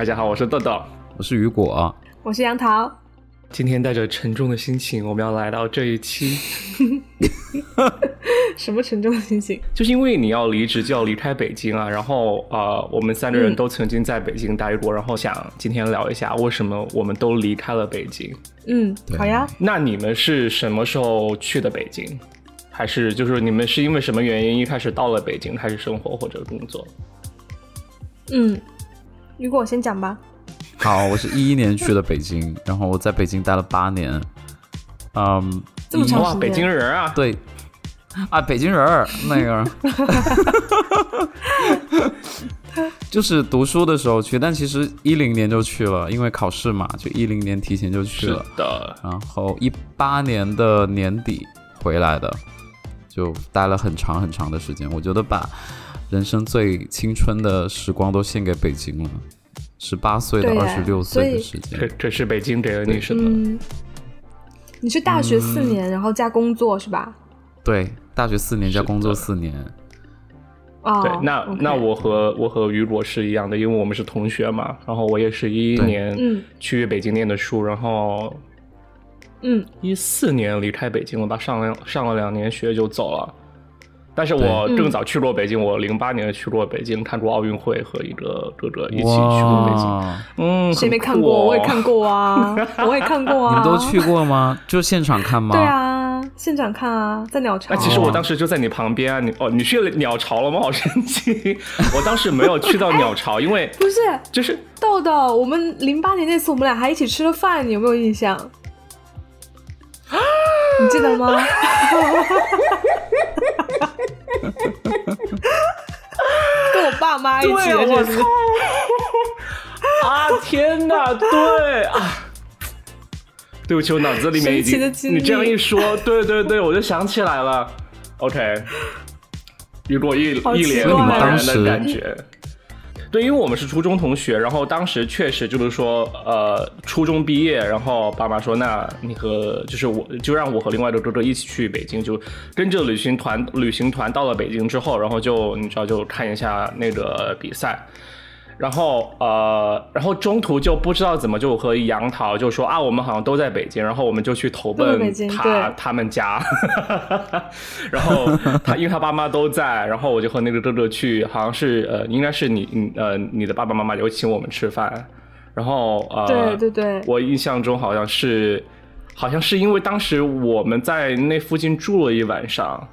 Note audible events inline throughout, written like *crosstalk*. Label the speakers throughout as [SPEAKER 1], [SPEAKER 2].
[SPEAKER 1] 大家好，我是豆豆，
[SPEAKER 2] 我是雨果，
[SPEAKER 3] 我是杨桃。
[SPEAKER 1] 今天带着沉重的心情，我们要来到这一期。*laughs*
[SPEAKER 3] 什么沉重的心情？
[SPEAKER 1] 就是因为你要离职，就要离开北京啊。然后呃，我们三个人都曾经在北京待过，然后想今天聊一下为什么我们都离开了北京。
[SPEAKER 3] 嗯，好呀。
[SPEAKER 1] 那你们是什么时候去的北京？还是就是你们是因为什么原因一开始到了北京开始生活或者工作？
[SPEAKER 3] 嗯，雨果先讲吧。
[SPEAKER 2] 好，我是一一年去的北京，*laughs* 然后我在北京待了八年。
[SPEAKER 3] 嗯，这么长时间，
[SPEAKER 1] 北京人啊，
[SPEAKER 2] 对，啊，北京人儿那个，*laughs* 就是读书的时候去，但其实一零年就去了，因为考试嘛，就一零年提前就去了。
[SPEAKER 1] 的，
[SPEAKER 2] 然后一八年的年底回来的，就待了很长很长的时间。我觉得把人生最青春的时光都献给北京了。十八岁到二十六岁的时间，
[SPEAKER 1] 这这是北京给了你什么？
[SPEAKER 3] 你是大学四年，然后加工作是吧？
[SPEAKER 2] 对，大学四年加工作四年。
[SPEAKER 3] 哦，
[SPEAKER 1] 对，那那我和我和雨果是一样的，因为我们是同学嘛。然后我也是一一年去北京念的书，然后
[SPEAKER 3] 嗯，
[SPEAKER 1] 一四年离开北京了吧？上了上了两年学就走了。但是我更早去过北京，我零八年去过北京，看过奥运会，和一个哥哥一起去过北京。嗯，
[SPEAKER 3] 谁没看过？我也看过啊，*laughs* 我也看过啊。
[SPEAKER 2] 你们都去过吗？就现场看吗？
[SPEAKER 3] 对啊，现场看啊，在鸟巢。
[SPEAKER 1] 那其实我当时就在你旁边啊，你哦，你去了鸟巢了吗？好神奇！*laughs* 我当时没有去到鸟巢，因为
[SPEAKER 3] 不是，
[SPEAKER 1] 就是
[SPEAKER 3] 豆豆，我们零八年那次我们俩还一起吃了饭，你有没有印象？*laughs* 你记得吗？跟我爸妈一起，
[SPEAKER 1] 我 *laughs* 操！啊天哪，对啊，对不起，我脑子里面已经你这样一说，对对对，我就想起来了。OK，雨果一一脸茫然的感觉。对，因为我们是初中同学，然后当时确实就是说，呃，初中毕业，然后爸妈说，那你和就是我就让我和另外的哥哥一起去北京，就跟着旅行团旅行团到了北京之后，然后就你知道就看一下那个比赛。然后呃，然后中途就不知道怎么就和杨桃就说啊，我们好像都在北京，然后我们就去投奔他他们家，*laughs* 然后他因为他爸妈都在，然后我就和那个哥哥去，好像是呃，应该是你呃你的爸爸妈妈有请我们吃饭，然后呃，
[SPEAKER 3] 对对对，
[SPEAKER 1] 我印象中好像是好像是因为当时我们在那附近住了一晚上。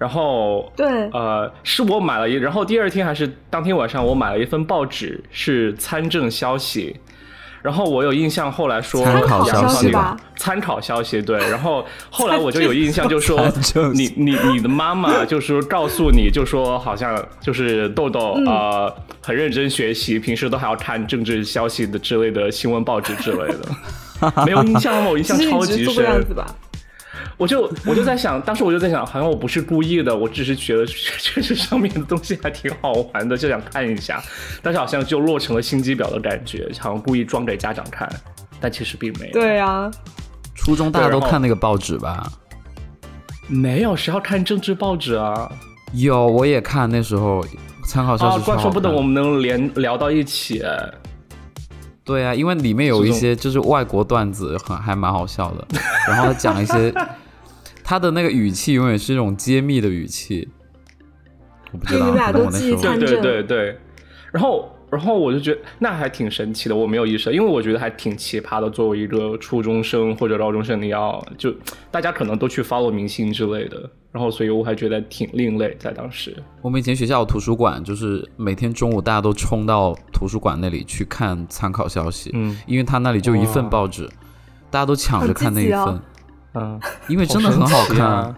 [SPEAKER 1] 然后，
[SPEAKER 3] 对，
[SPEAKER 1] 呃，是我买了一，然后第二天还是当天晚上，我买了一份报纸，是参政消息。然后我有印象，后来说
[SPEAKER 2] 参考消息
[SPEAKER 3] 吧，
[SPEAKER 1] 参考消息，对。然后后来我就有印象，就说你你你的妈妈就是告诉你就说，好像就是豆豆呃很认真学习，平时都还要看政治消息的之类的新闻报纸之类的。*laughs* 没有印象吗？我印象超级深。我就我就在想，当时我就在想，好像我不是故意的，我只是觉得确实上面的东西还挺好玩的，就想看一下。但是好像就落成了心机婊的感觉，好像故意装给家长看，但其实并没有。
[SPEAKER 3] 对啊，
[SPEAKER 2] 初中大家都看那个报纸吧？
[SPEAKER 1] 没有，谁要看政治报纸啊？
[SPEAKER 2] 有，我也看那时候参考消息。
[SPEAKER 1] 怪说不得我们能连聊到一起。
[SPEAKER 2] 对啊，因为里面有一些就是外国段子，很还蛮好笑的。然后他讲一些。他的那个语气永远是一种揭秘的语气，我不知道。
[SPEAKER 3] 你们俩都记
[SPEAKER 1] 对对对对，然后然后我就觉得那还挺神奇的，我没有意识到，因为我觉得还挺奇葩的。作为一个初中生或者高中生，你要就大家可能都去 follow 明星之类的，然后所以我还觉得挺另类，在当时。
[SPEAKER 2] 我们以前学校图书馆就是每天中午大家都冲到图书馆那里去看参考消息，嗯，因为他那里就一份报纸，大家都抢着看那一份。
[SPEAKER 1] 嗯，
[SPEAKER 2] 因为真的很好看，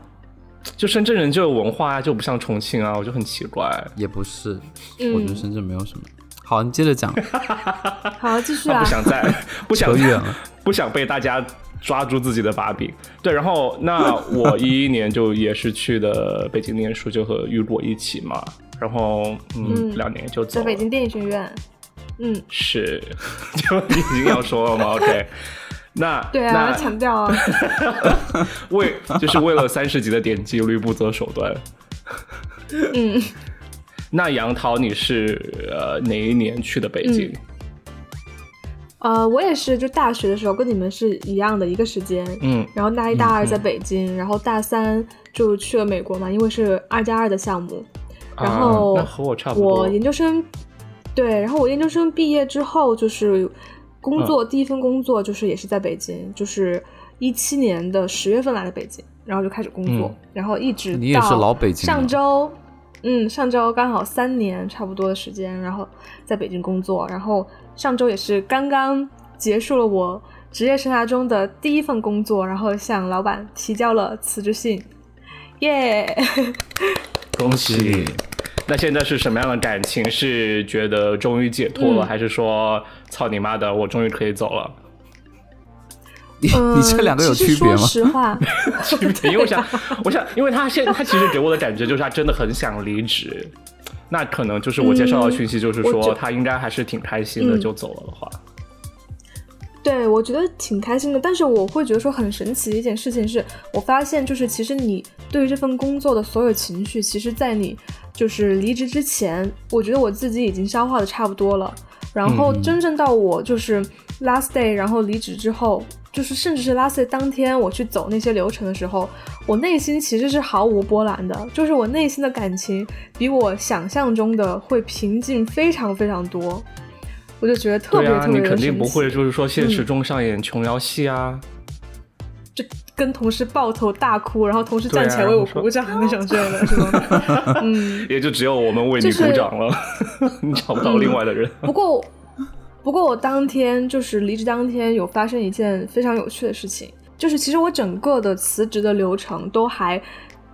[SPEAKER 1] 就深圳人就有文化啊，就不像重庆啊，我就很奇怪。
[SPEAKER 2] 也不是，我觉得深圳没有什么。好，你接着讲。*laughs*
[SPEAKER 3] 好，继续啊。
[SPEAKER 1] 不想再 *laughs* 不想
[SPEAKER 2] 远了，*laughs*
[SPEAKER 1] 不想被大家抓住自己的把柄。对，然后那我一一年就也是去的北京念书，就和雨果一起嘛。然后嗯，两年就走。
[SPEAKER 3] 在北京电影学院。嗯，
[SPEAKER 1] 是，就已经要说了吗？OK。那
[SPEAKER 3] 对啊，强调啊，*laughs*
[SPEAKER 1] 为就是为了三十级的点击率不择手段。
[SPEAKER 3] 嗯，
[SPEAKER 1] 那杨桃，你是呃哪一年去的北京？
[SPEAKER 3] 呃，我也是，就大学的时候跟你们是一样的一个时间，
[SPEAKER 1] 嗯，
[SPEAKER 3] 然后大一、大二在北京，然后大三就去了美国嘛，因为是二加二的项目，然后
[SPEAKER 1] 和我差不多。
[SPEAKER 3] 我研究生，对，然后我研究生毕业之后就是工作，第一份工作就是也是在北京，就是一七年的十月份来的北京，然后就开始工作，然后一直
[SPEAKER 2] 你也是老北京，
[SPEAKER 3] 上周，嗯，上周刚好三年差不多的时间，然后在北京工作，然后。上周也是刚刚结束了我职业生涯中的第一份工作，然后向老板提交了辞职信，耶！*laughs*
[SPEAKER 1] 恭喜！那现在是什么样的感情？是觉得终于解脱了，还是说操你妈的，我终于可以走了？
[SPEAKER 2] 你你这两个有区别吗？
[SPEAKER 3] 说实话，*laughs* 区别
[SPEAKER 1] 因为我想，我想，因为他现他其实给我的感觉就是他真的很想离职。那可能就是我接收到讯息，就是说他应该还是挺开心的，就走了的话。
[SPEAKER 3] 对，我觉得挺开心的，但是我会觉得说很神奇的一件事情是，我发现就是其实你对于这份工作的所有情绪，其实在你就是离职之前，我觉得我自己已经消化的差不多了，然后真正到我就是 last day，然后离职之后。就是甚至是 last day 当天我去走那些流程的时候，我内心其实是毫无波澜的，就是我内心的感情比我想象中的会平静非常非常多，我就觉得特别特
[SPEAKER 1] 别你肯定不会就是说现实中上演琼瑶戏啊，
[SPEAKER 3] 就跟同事抱头大哭，然后同事站起来为我鼓掌那种之类的，是吗？*laughs* 嗯，
[SPEAKER 1] 也就只有我们为你鼓掌了，*laughs* 你找不到另外的人。
[SPEAKER 3] 不过。不过我当天就是离职当天有发生一件非常有趣的事情，就是其实我整个的辞职的流程都还，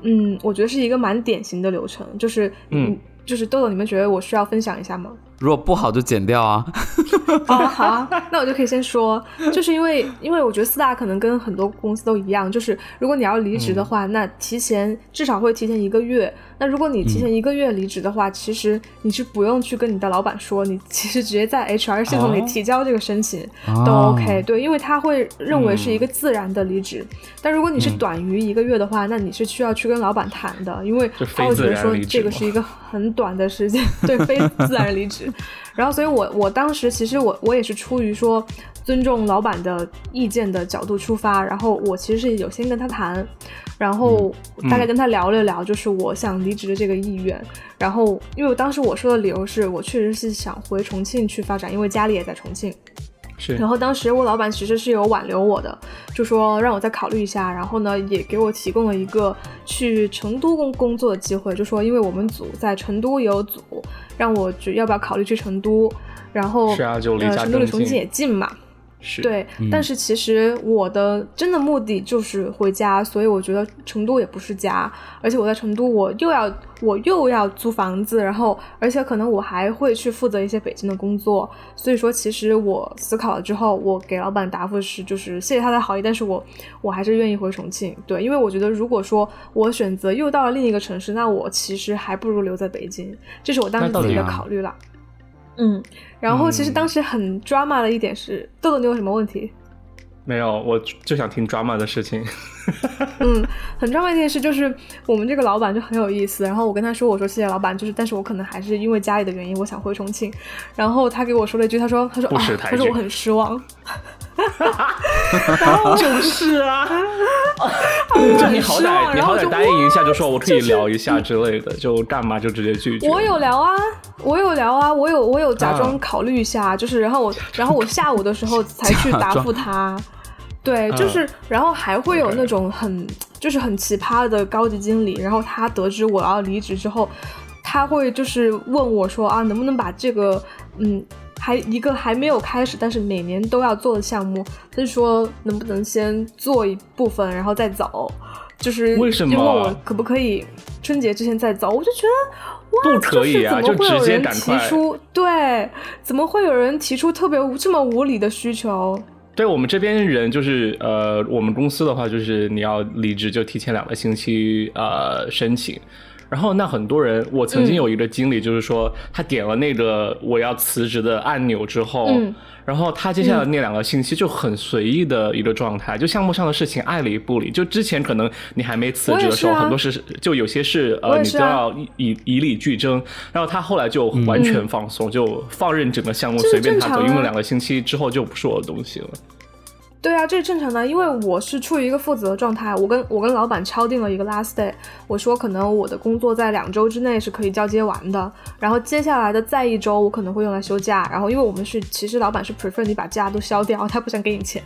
[SPEAKER 3] 嗯，我觉得是一个蛮典型的流程，就是嗯，就是豆豆，你们觉得我需要分享一下吗？
[SPEAKER 2] 如果不好就剪掉啊！*laughs*
[SPEAKER 3] 哦，好啊，那我就可以先说，就是因为因为我觉得四大可能跟很多公司都一样，就是如果你要离职的话，那提前至少会提前一个月。那如果你提前一个月离职的话，其实你是不用去跟你的老板说，你其实直接在 HR 系统里提交这个申请都 OK。对，因为他会认为是一个自然的离职。但如果你是短于一个月的话，那你是需要去跟老板谈的，因为他会觉得说这个是一个很短的时间，*laughs* 对，非自然离职。*laughs* 然后，所以我我当时其实我我也是出于说尊重老板的意见的角度出发，然后我其实是有先跟他谈，然后大概跟他聊了聊，就是我想离职的这个意愿。然后，因为当时我说的理由是我确实是想回重庆去发展，因为家里也在重庆。
[SPEAKER 1] 是。
[SPEAKER 3] 然后当时我老板其实是有挽留我的，就说让我再考虑一下，然后呢也给我提供了一个去成都工工作的机会，就说因为我们组在成都也有组。让我就要不要考虑去成都，然后
[SPEAKER 1] 是啊，就离
[SPEAKER 3] 成都离重庆也近嘛。
[SPEAKER 1] 是，
[SPEAKER 3] 对。但是其实我的真的目的就是回家，所以我觉得成都也不是家。而且我在成都，我又要我又要租房子，然后而且可能我还会去负责一些北京的工作。所以说，其实我思考了之后，我给老板答复是，就是谢谢他的好意，但是我我还是愿意回重庆。对，因为我觉得如果说我选择又到了另一个城市，那我其实还不如留在北京。这是我当时自己的考虑了。嗯，然后其实当时很 drama 的一点是，豆豆你有什么问题？
[SPEAKER 1] 没有，我就想听 drama 的事情。*laughs*
[SPEAKER 3] 嗯，很 drama 一件事就是我们这个老板就很有意思，然后我跟他说，我说谢谢老板，就是但是我可能还是因为家里的原因，我想回重庆。然后他给我说了一句，他说他说啊，他说我很失望。*laughs* 然后
[SPEAKER 1] 就是啊，*laughs* 就你好歹你好歹答应一下，就说我可以聊一下之类的，就干嘛就直接拒绝？
[SPEAKER 3] 我有聊啊，我有聊啊，我有我有假装考虑一下，就是然后我然后我下午的时候才去答复他，*laughs* 对，就是然后还会有那种很就是很奇葩的高级经理，然后他得知我要离职之后，他会就是问我说啊，能不能把这个嗯。还一个还没有开始，但是每年都要做的项目，他就说能不能先做一部分，然后再走，就是
[SPEAKER 1] 为什么？
[SPEAKER 3] 问我可不可以春节之前再走？我就觉得哇，
[SPEAKER 1] 不可以啊！
[SPEAKER 3] 就直接提出对，怎么会有人提出特别这么无理的需求？
[SPEAKER 1] 对我们这边人就是呃，我们公司的话就是你要离职就提前两个星期呃申请。然后那很多人，我曾经有一个经历，就是说他点了那个我要辞职的按钮之后，然后他接下来那两个星期就很随意的一个状态，就项目上的事情爱理不理。就之前可能你还没辞职的时候，很多事就有些事呃你都要以以理俱争。然后他后来就完全放松，就放任整个项目随便他走，因为两个星期之后就不是我的东西了。
[SPEAKER 3] 对啊，这是正常的，因为我是处于一个负责的状态。我跟我跟老板敲定了一个 last day，我说可能我的工作在两周之内是可以交接完的，然后接下来的再一周我可能会用来休假。然后因为我们是，其实老板是 prefer 你把假都消掉，他不想给你钱。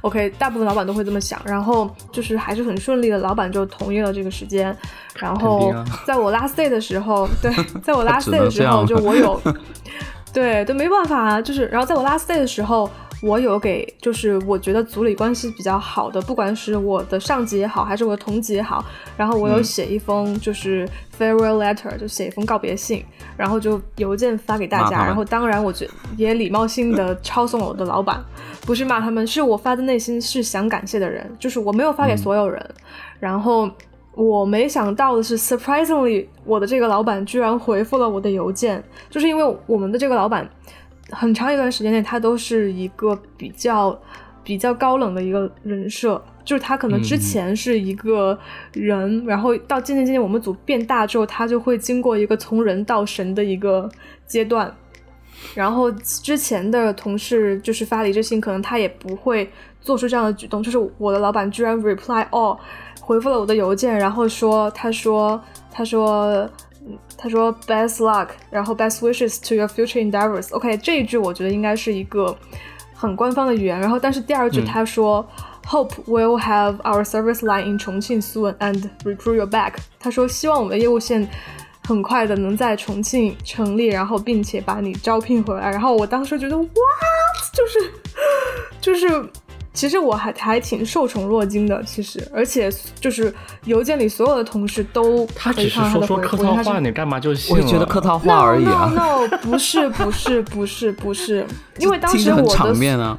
[SPEAKER 3] OK，大部分老板都会这么想。然后就是还是很顺利的，老板就同意了这个时间。然后在我 last day 的时候，对，*laughs* 在我 last day 的时候，就我有，*laughs* 对，都没办法啊，就是然后在我 last day 的时候。我有给，就是我觉得组里关系比较好的，不管是我的上级也好，还是我的同级也好，然后我有写一封就是 farewell letter，就写一封告别信，然后就邮件发给大家，然后当然我觉也礼貌性的抄送了我的老板，不是骂他们，是我发自内心是想感谢的人，就是我没有发给所有人，然后我没想到的是，surprisingly，我的这个老板居然回复了我的邮件，就是因为我们的这个老板。很长一段时间内，他都是一个比较比较高冷的一个人设，就是他可能之前是一个人，然后到渐渐渐渐我们组变大之后，他就会经过一个从人到神的一个阶段。然后之前的同事就是发离职信，可能他也不会做出这样的举动。就是我的老板居然 reply all 回复了我的邮件，然后说他说他说。他说 best luck，然后 best wishes to your future endeavors。OK，这一句我觉得应该是一个很官方的语言。然后，但是第二句他说 hope we'll have our service line in Chongqing soon and recruit you back。他说希望我们的业务线很快的能在重庆成立，然后并且把你招聘回来。然后我当时觉得 what，就是就是。其实我还还挺受宠若惊的，其实，而且就是邮件里所有的同事都
[SPEAKER 1] 他只是说说客套话，你干嘛就信
[SPEAKER 2] 了？我觉得客套话而已
[SPEAKER 3] 啊。No *laughs* no，*laughs* 不是不是不是不是，因为当时我的
[SPEAKER 2] 场面啊。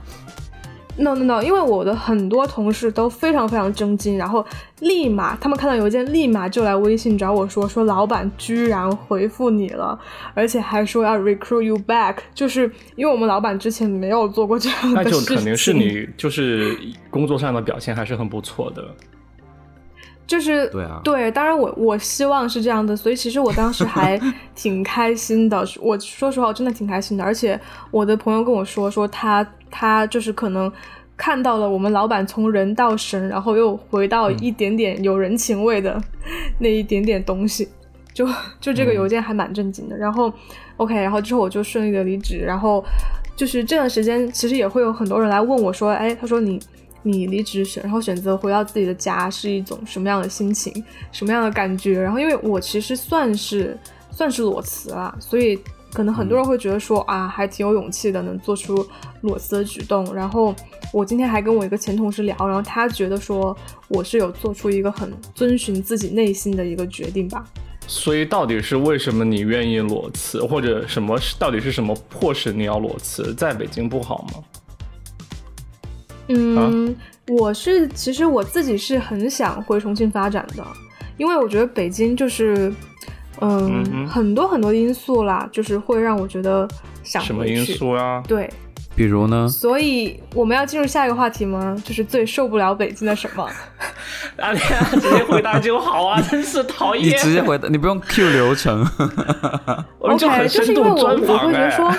[SPEAKER 3] No no no，因为我的很多同事都非常非常震惊，然后立马他们看到邮件，立马就来微信找我说说老板居然回复你了，而且还说要 recruit you back，就是因为我们老板之前没有做过这样的
[SPEAKER 1] 事情。那就肯定是你就是工作上的表现还是很不错的。
[SPEAKER 3] 就是
[SPEAKER 2] 对啊，
[SPEAKER 3] 对，当然我我希望是这样的，所以其实我当时还挺开心的。我说实话，我真的挺开心的。而且我的朋友跟我说，说他他就是可能看到了我们老板从人到神，然后又回到一点点有人情味的那一点点东西。就就这个邮件还蛮正经的。然后 OK，然后之后我就顺利的离职。然后就是这段时间，其实也会有很多人来问我说，哎，他说你。你离职选，然后选择回到自己的家是一种什么样的心情，什么样的感觉？然后因为我其实算是算是裸辞了，所以可能很多人会觉得说啊，还挺有勇气的，能做出裸辞的举动。然后我今天还跟我一个前同事聊，然后他觉得说我是有做出一个很遵循自己内心的一个决定吧。
[SPEAKER 1] 所以到底是为什么你愿意裸辞，或者什么？到底是什么迫使你要裸辞？在北京不好吗？
[SPEAKER 3] 嗯，我是其实我自己是很想回重庆发展的，因为我觉得北京就是，嗯，很多很多因素啦，就是会让我觉得想
[SPEAKER 1] 什么因素啊？
[SPEAKER 3] 对，
[SPEAKER 2] 比如呢？
[SPEAKER 3] 所以我们要进入下一个话题吗？就是最受不了北京的什么？*laughs*
[SPEAKER 1] 啊，直接回答就好啊！*laughs* 真是讨厌。
[SPEAKER 2] 你直接回答，你不用 Q 流程。*laughs*
[SPEAKER 3] OK，就是因为我我会觉得说。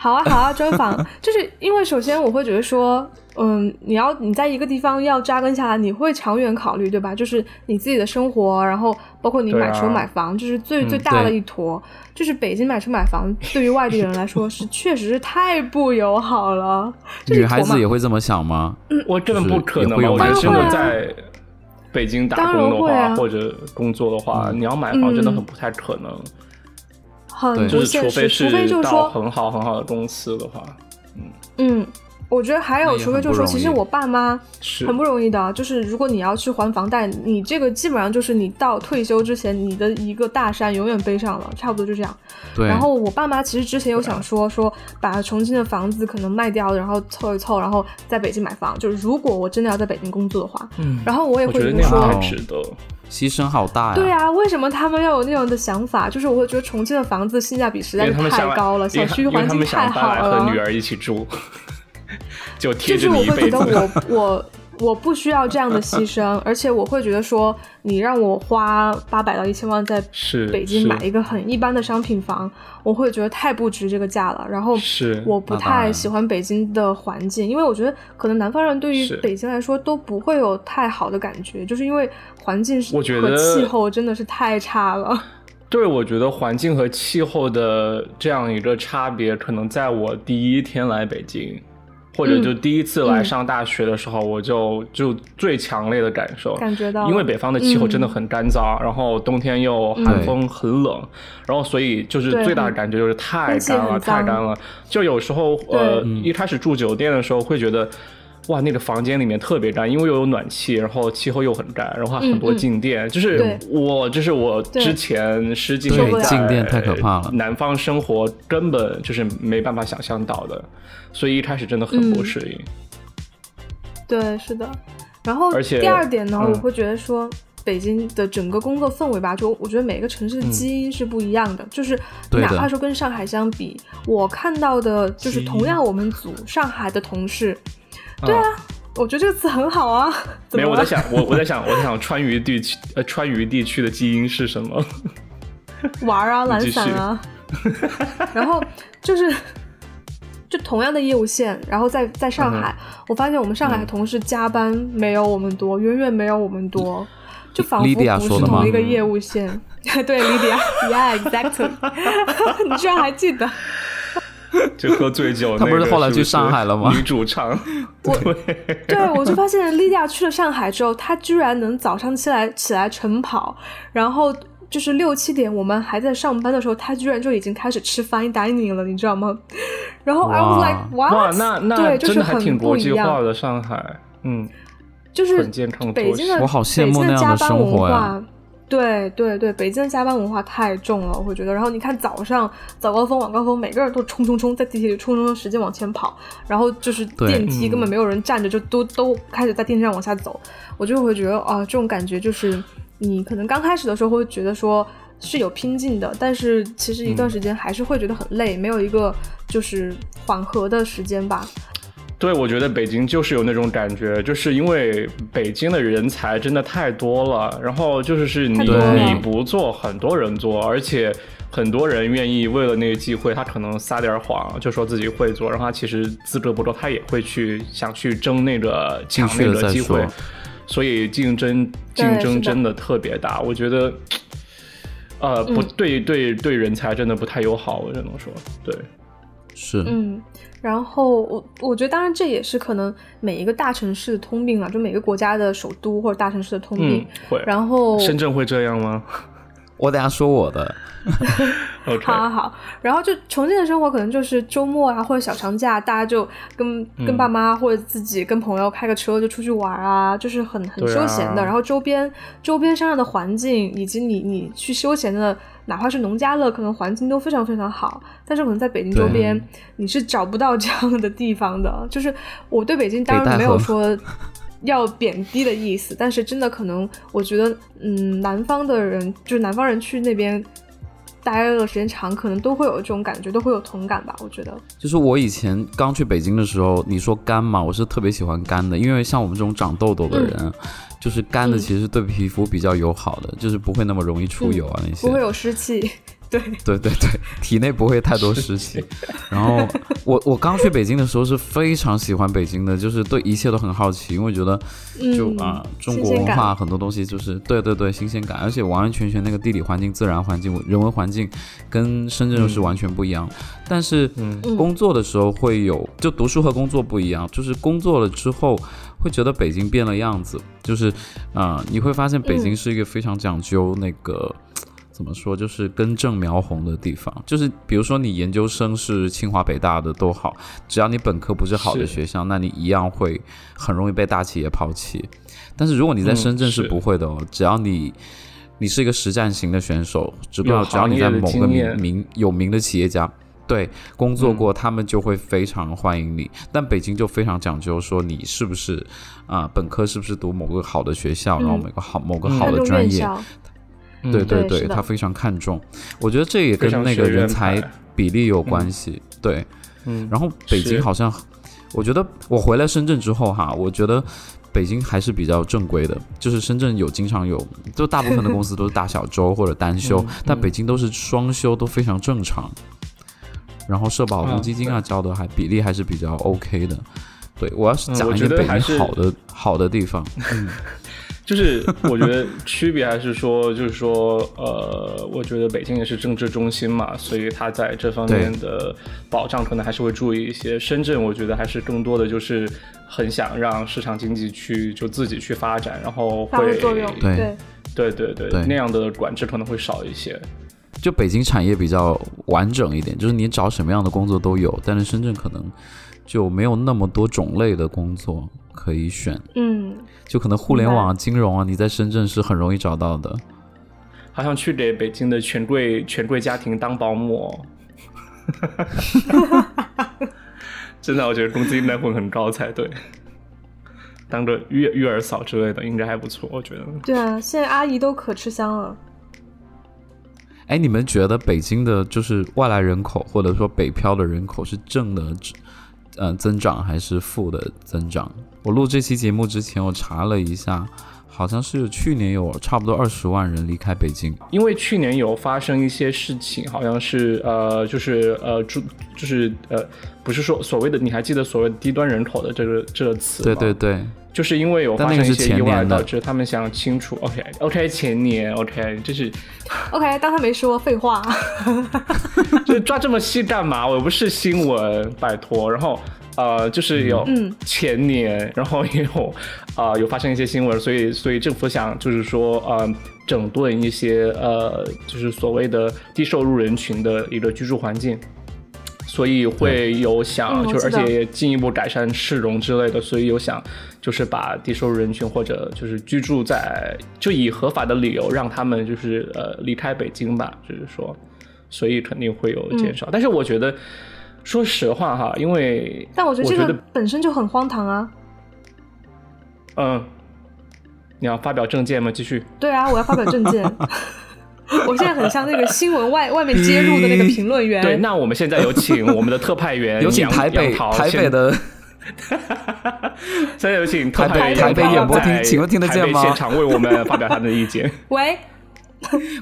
[SPEAKER 3] 好啊，好啊，专访 *laughs* 就是因为首先我会觉得说，嗯，你要你在一个地方要扎根下来，你会长远考虑，对吧？就是你自己的生活，然后包括你买车买房，这是最最大的一坨。就是北京买车买房，对于外地人来说是确实是太不友好了。
[SPEAKER 2] 女孩子也会这么想吗？
[SPEAKER 3] 嗯，
[SPEAKER 1] 我根本不可能。我觉得真的在北京打工的话，或者工作的话，你要买房真的很不太可能。
[SPEAKER 3] 很
[SPEAKER 1] 不现实除非就
[SPEAKER 3] 是说
[SPEAKER 1] 很好很好的公司的话，嗯
[SPEAKER 3] 嗯，我觉得还有，除非就是说，其实我爸妈
[SPEAKER 1] 是
[SPEAKER 3] 很不容易的。就是如果你要去还房贷，你这个基本上就是你到退休之前，你的一个大山永远背上了，差不多就这样。
[SPEAKER 2] 对。
[SPEAKER 3] 然后我爸妈其实之前有想说说把重庆的房子可能卖掉，然后凑一凑，然后在北京买房。就是如果我真的要在北京工作的话，嗯，然后我也会觉得说，
[SPEAKER 1] 值得。
[SPEAKER 2] 牺牲好大呀。
[SPEAKER 3] 对啊，为什么他们要有那样的想法？就是我会觉得重庆的房子性价比实在是太高了，小区环境太好了。
[SPEAKER 1] 和女儿一起住，*laughs* 就
[SPEAKER 3] 就是我会觉得我我。我不需要这样的牺牲，*laughs* 而且我会觉得说，你让我花八百到一千万在北京买一个很一般的商品房，我会觉得太不值这个价了。然后是我不太喜欢北京的环境，因为我觉得可能南方人对于北京来说都不会有太好的感觉，就是因为环境和气候真的是太差了。*laughs*
[SPEAKER 1] 对，我觉得环境和气候的这样一个差别，可能在我第一天来北京。或者就第一次来上大学的时候，我就就最强烈的感受，
[SPEAKER 3] 感觉到，
[SPEAKER 1] 因为北方的气候真的很干燥，然后冬天又寒风很冷，然后所以就是最大的感觉就是太干了，太干了。就有时候呃，一开始住酒店的时候会觉得。哇，那个房间里面特别干，因为又有暖气，然后气候又很干，然后很多静电，就是我，就是我之前十几年
[SPEAKER 2] 静电太可怕了，
[SPEAKER 1] 南方生活根本就是没办法想象到的，所以一开始真的很不适应。
[SPEAKER 3] 对，是的。然后，而且第二点呢，我会觉得说，北京的整个工作氛围吧，就我觉得每个城市的基因是不一样的，就是哪怕说跟上海相比，我看到的就是同样我们组上海的同事。对啊，我觉得这个词很好啊。*laughs*
[SPEAKER 1] 没有，我在想，我我在想，我在想川渝地区呃，川渝地区的基因是什么？
[SPEAKER 3] 玩啊，*laughs* 懒散啊。*laughs* 然后就是，就同样的业务线，然后在在上海，我发现我们上海的同事加班没有我们多，远远没有我们多，就仿佛不是同一个业务线。对，莉迪亚，Yeah，exactly。你居然还记得？*laughs*
[SPEAKER 1] 就喝醉酒，
[SPEAKER 2] 他不是后来去上海了吗？
[SPEAKER 1] 女主唱，*laughs*
[SPEAKER 3] 对，对。我就发现莉迪亚去了上海之后，她居然能早上起来起来晨跑，然后就是六七点我们还在上班的时候，她居然就已经开始吃 fine dining 了，你知道吗？*laughs* 然后 I was like，哇，
[SPEAKER 1] 那那
[SPEAKER 3] 对，就是
[SPEAKER 1] 很国际化的上海，嗯，
[SPEAKER 3] 就是
[SPEAKER 1] 很健康
[SPEAKER 3] 北京的，
[SPEAKER 2] 我好羡慕那样的生活呀。
[SPEAKER 3] 对对对，北京的加班文化太重了，我会觉得。然后你看早上早高峰、晚高峰，每个人都冲冲冲，在地铁里冲冲冲，使劲往前跑。然后就是电梯根本没有人站着，就都都开始在电梯上往下走。我就会觉得啊，这种感觉就是你可能刚开始的时候会觉得说是有拼劲的，但是其实一段时间还是会觉得很累，没有一个就是缓和的时间吧。
[SPEAKER 1] 对，我觉得北京就是有那种感觉，就是因为北京的人才真的太多了，然后就是是你你不做，很多人做，而且很多人愿意为了那个机会，他可能撒点谎，就说自己会做，然后他其实资格不够，他也会去想去争那个抢那个机会，所以竞争竞争真的特别大，我觉得，呃，不对对对人才真的不太友好，我只能说，对，
[SPEAKER 2] 是，
[SPEAKER 3] 嗯。然后我我觉得，当然这也是可能每一个大城市的通病了，就每个国家的首都或者大城市的通病。
[SPEAKER 1] 会。
[SPEAKER 3] 然后
[SPEAKER 1] 深圳会这样吗？
[SPEAKER 2] 我等下说我的。*laughs*
[SPEAKER 3] 好好好。然后就重庆的生活可能就是周末啊或者小长假，大家就跟跟爸妈或者自己跟朋友开个车就出去玩啊，就是很很休闲的。然后周边周边山上的环境以及你你去休闲的。哪怕是农家乐，可能环境都非常非常好，但是可能在北京周边，你是找不到这样的地方的。就是我对北京当然没有说要贬低的意思，但是真的可能，我觉得，嗯，南方的人，就是南方人去那边待了时间长，可能都会有这种感觉，都会有同感吧。我觉得，
[SPEAKER 2] 就是我以前刚去北京的时候，你说干嘛，我是特别喜欢干的，因为像我们这种长痘痘的人。就是干的，其实对皮肤比较友好的，就是不会那么容易出油啊那些。
[SPEAKER 3] 不会有湿气，对。
[SPEAKER 2] 对对对，体内不会太多湿气。*laughs* 然后我我刚去北京的时候是非常喜欢北京的，就是对一切都很好奇，因为觉得就啊中国文化很多东西就是对对对新鲜感，而且完完全全那个地理环境、自然环境、人文环境跟深圳又是完全不一样。但是工作的时候会有，就读书和工作不一样，就是工作了之后。会觉得北京变了样子，就是，啊，你会发现北京是一个非常讲究那个，怎么说，就是根正苗红的地方。就是比如说你研究生是清华北大的都好，只要你本科不是好的学校，那你一样会很容易被大企业抛弃。但是如果你在深圳是不会的哦，只要你你是一个实战型的选手，只不过只要你在某个名名有名的企业家。对工作过，他们就会非常欢迎你。但北京就非常讲究，说你是不是啊本科是不是读某个好的学校，然后某个好某个好的专业。对对对，他非常看重。我觉得这也跟那个人才比例有关系。对，
[SPEAKER 1] 嗯。
[SPEAKER 2] 然后北京好像，我觉得我回来深圳之后哈，我觉得北京还是比较正规的。就是深圳有经常有，就大部分的公司都是大小周或者单休，但北京都是双休，都非常正常。然后社保、公积金啊交的还比例还是比较 OK 的。对我要是讲一个北京好的好的地方。嗯。*laughs*
[SPEAKER 1] 就是我觉得区别还是说，就是说，呃，我觉得北京也是政治中心嘛，所以它在这方面的保障可能还是会注意一些。深圳我觉得还是更多的就是很想让市场经济去就自己去发展，然后会
[SPEAKER 2] 对
[SPEAKER 1] 对对对那样的管制可能会少一些。
[SPEAKER 2] 就北京产业比较完整一点，就是你找什么样的工作都有，但是深圳可能就没有那么多种类的工作。可以选，
[SPEAKER 3] 嗯，
[SPEAKER 2] 就可能互联网、金融啊，你在深圳是很容易找到的。
[SPEAKER 1] 好像去给北京的权贵权贵家庭当保姆，*laughs* 真的，我觉得工资应该会很高才对。当个育育儿嫂之类的，应该还不错，我觉得。
[SPEAKER 3] 对啊，现在阿姨都可吃香了。
[SPEAKER 2] 哎，你们觉得北京的就是外来人口，或者说北漂的人口是正的？呃，增长还是负的增长？我录这期节目之前，我查了一下，好像是去年有差不多二十万人离开北京。
[SPEAKER 1] 因为去年有发生一些事情，好像是呃，就是呃，就就是呃，不是说所谓的，你还记得所谓低端人口的这个这个词
[SPEAKER 2] 吗？对对对，
[SPEAKER 1] 就是因为有发生一些意外，导致他们想清楚。OK OK，前年 OK，这是 *laughs*
[SPEAKER 3] OK，当他没说废话。*laughs*
[SPEAKER 1] 就抓这么细干嘛？我又不是新闻，拜托。然后，呃，就是有前年，然后也有啊，有发生一些新闻，所以，所以政府想就是说，呃，整顿一些呃，就是所谓的低收入人群的一个居住环境，所以会有想，就而且进一步改善市容之类的，所以有想就是把低收入人群或者就是居住在就以合法的理由让他们就是呃离开北京吧，就是说。所以肯定会有减少，但是我觉得，说实话哈，因为
[SPEAKER 3] 但我
[SPEAKER 1] 觉得
[SPEAKER 3] 这个本身就很荒唐啊。
[SPEAKER 1] 嗯，你要发表证件吗？继续。
[SPEAKER 3] 对啊，我要发表证件。*laughs* 我现在很像那个新闻外外面接入的那个评论员。
[SPEAKER 1] 对，那我们现在有请我们的特派员，*laughs*
[SPEAKER 2] 有请台北台北的。*laughs*
[SPEAKER 1] 现在有请
[SPEAKER 2] 台
[SPEAKER 1] 北
[SPEAKER 2] 台北演播厅，请问听得见吗？
[SPEAKER 1] 现场为我们发表他的意见。
[SPEAKER 3] 喂，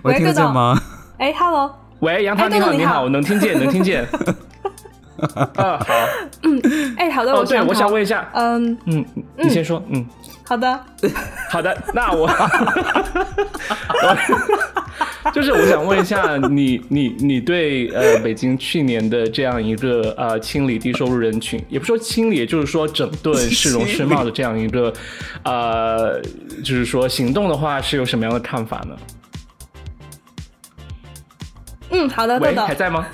[SPEAKER 2] 喂，听得见吗？
[SPEAKER 3] 哎，Hello。
[SPEAKER 1] 喂，杨涛，你好，你好，能听见，能听见。*laughs* 啊，好，
[SPEAKER 3] 嗯，*laughs* 哎，好的，哦，
[SPEAKER 1] 对，我想问一下，
[SPEAKER 3] 嗯。
[SPEAKER 1] 嗯，你先说，嗯，
[SPEAKER 3] 好的，*laughs*
[SPEAKER 1] 好的，那我，就是我想问一下，你你你对呃北京去年的这样一个呃清理低收入人群，也不说清理，就是说整顿市容市貌的这样一个呃，就是说行动的话，是有什么样的看法呢？
[SPEAKER 3] 嗯，好的，豆豆。
[SPEAKER 1] 还在吗？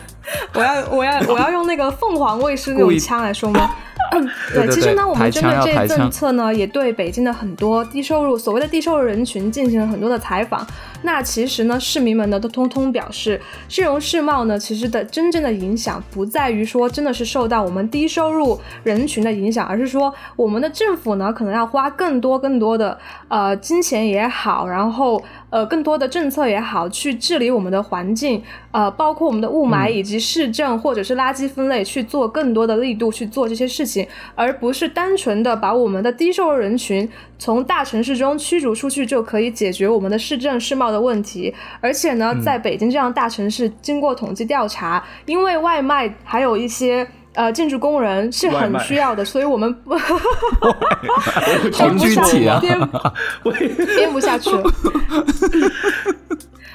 [SPEAKER 3] 我要，我要，我要用那个凤凰卫视那种腔来说吗？*laughs*
[SPEAKER 2] 嗯，
[SPEAKER 3] 对，其实呢，我们针对这政策呢，也对北京的很多低收入、所谓的低收入人群进行了很多的采访。那其实呢，市民们呢都通通表示，市容市貌呢，其实的真正的影响不在于说真的是受到我们低收入人群的影响，而是说我们的政府呢可能要花更多更多的呃金钱也好，然后呃更多的政策也好，去治理我们的环境，呃，包括我们的雾霾以及市政或者是垃圾分类，去做更多的力度去做这些事情，而不是单纯的把我们的低收入人群从大城市中驱逐出去就可以解决我们的市政市貌。的问题，而且呢，在北京这样大城市，经过统计调查，因为外卖还有一些呃建筑工人是很需要的，所以我们 *laughs* *laughs*
[SPEAKER 2] 好具体啊，
[SPEAKER 3] 编 *laughs* 不下去。了。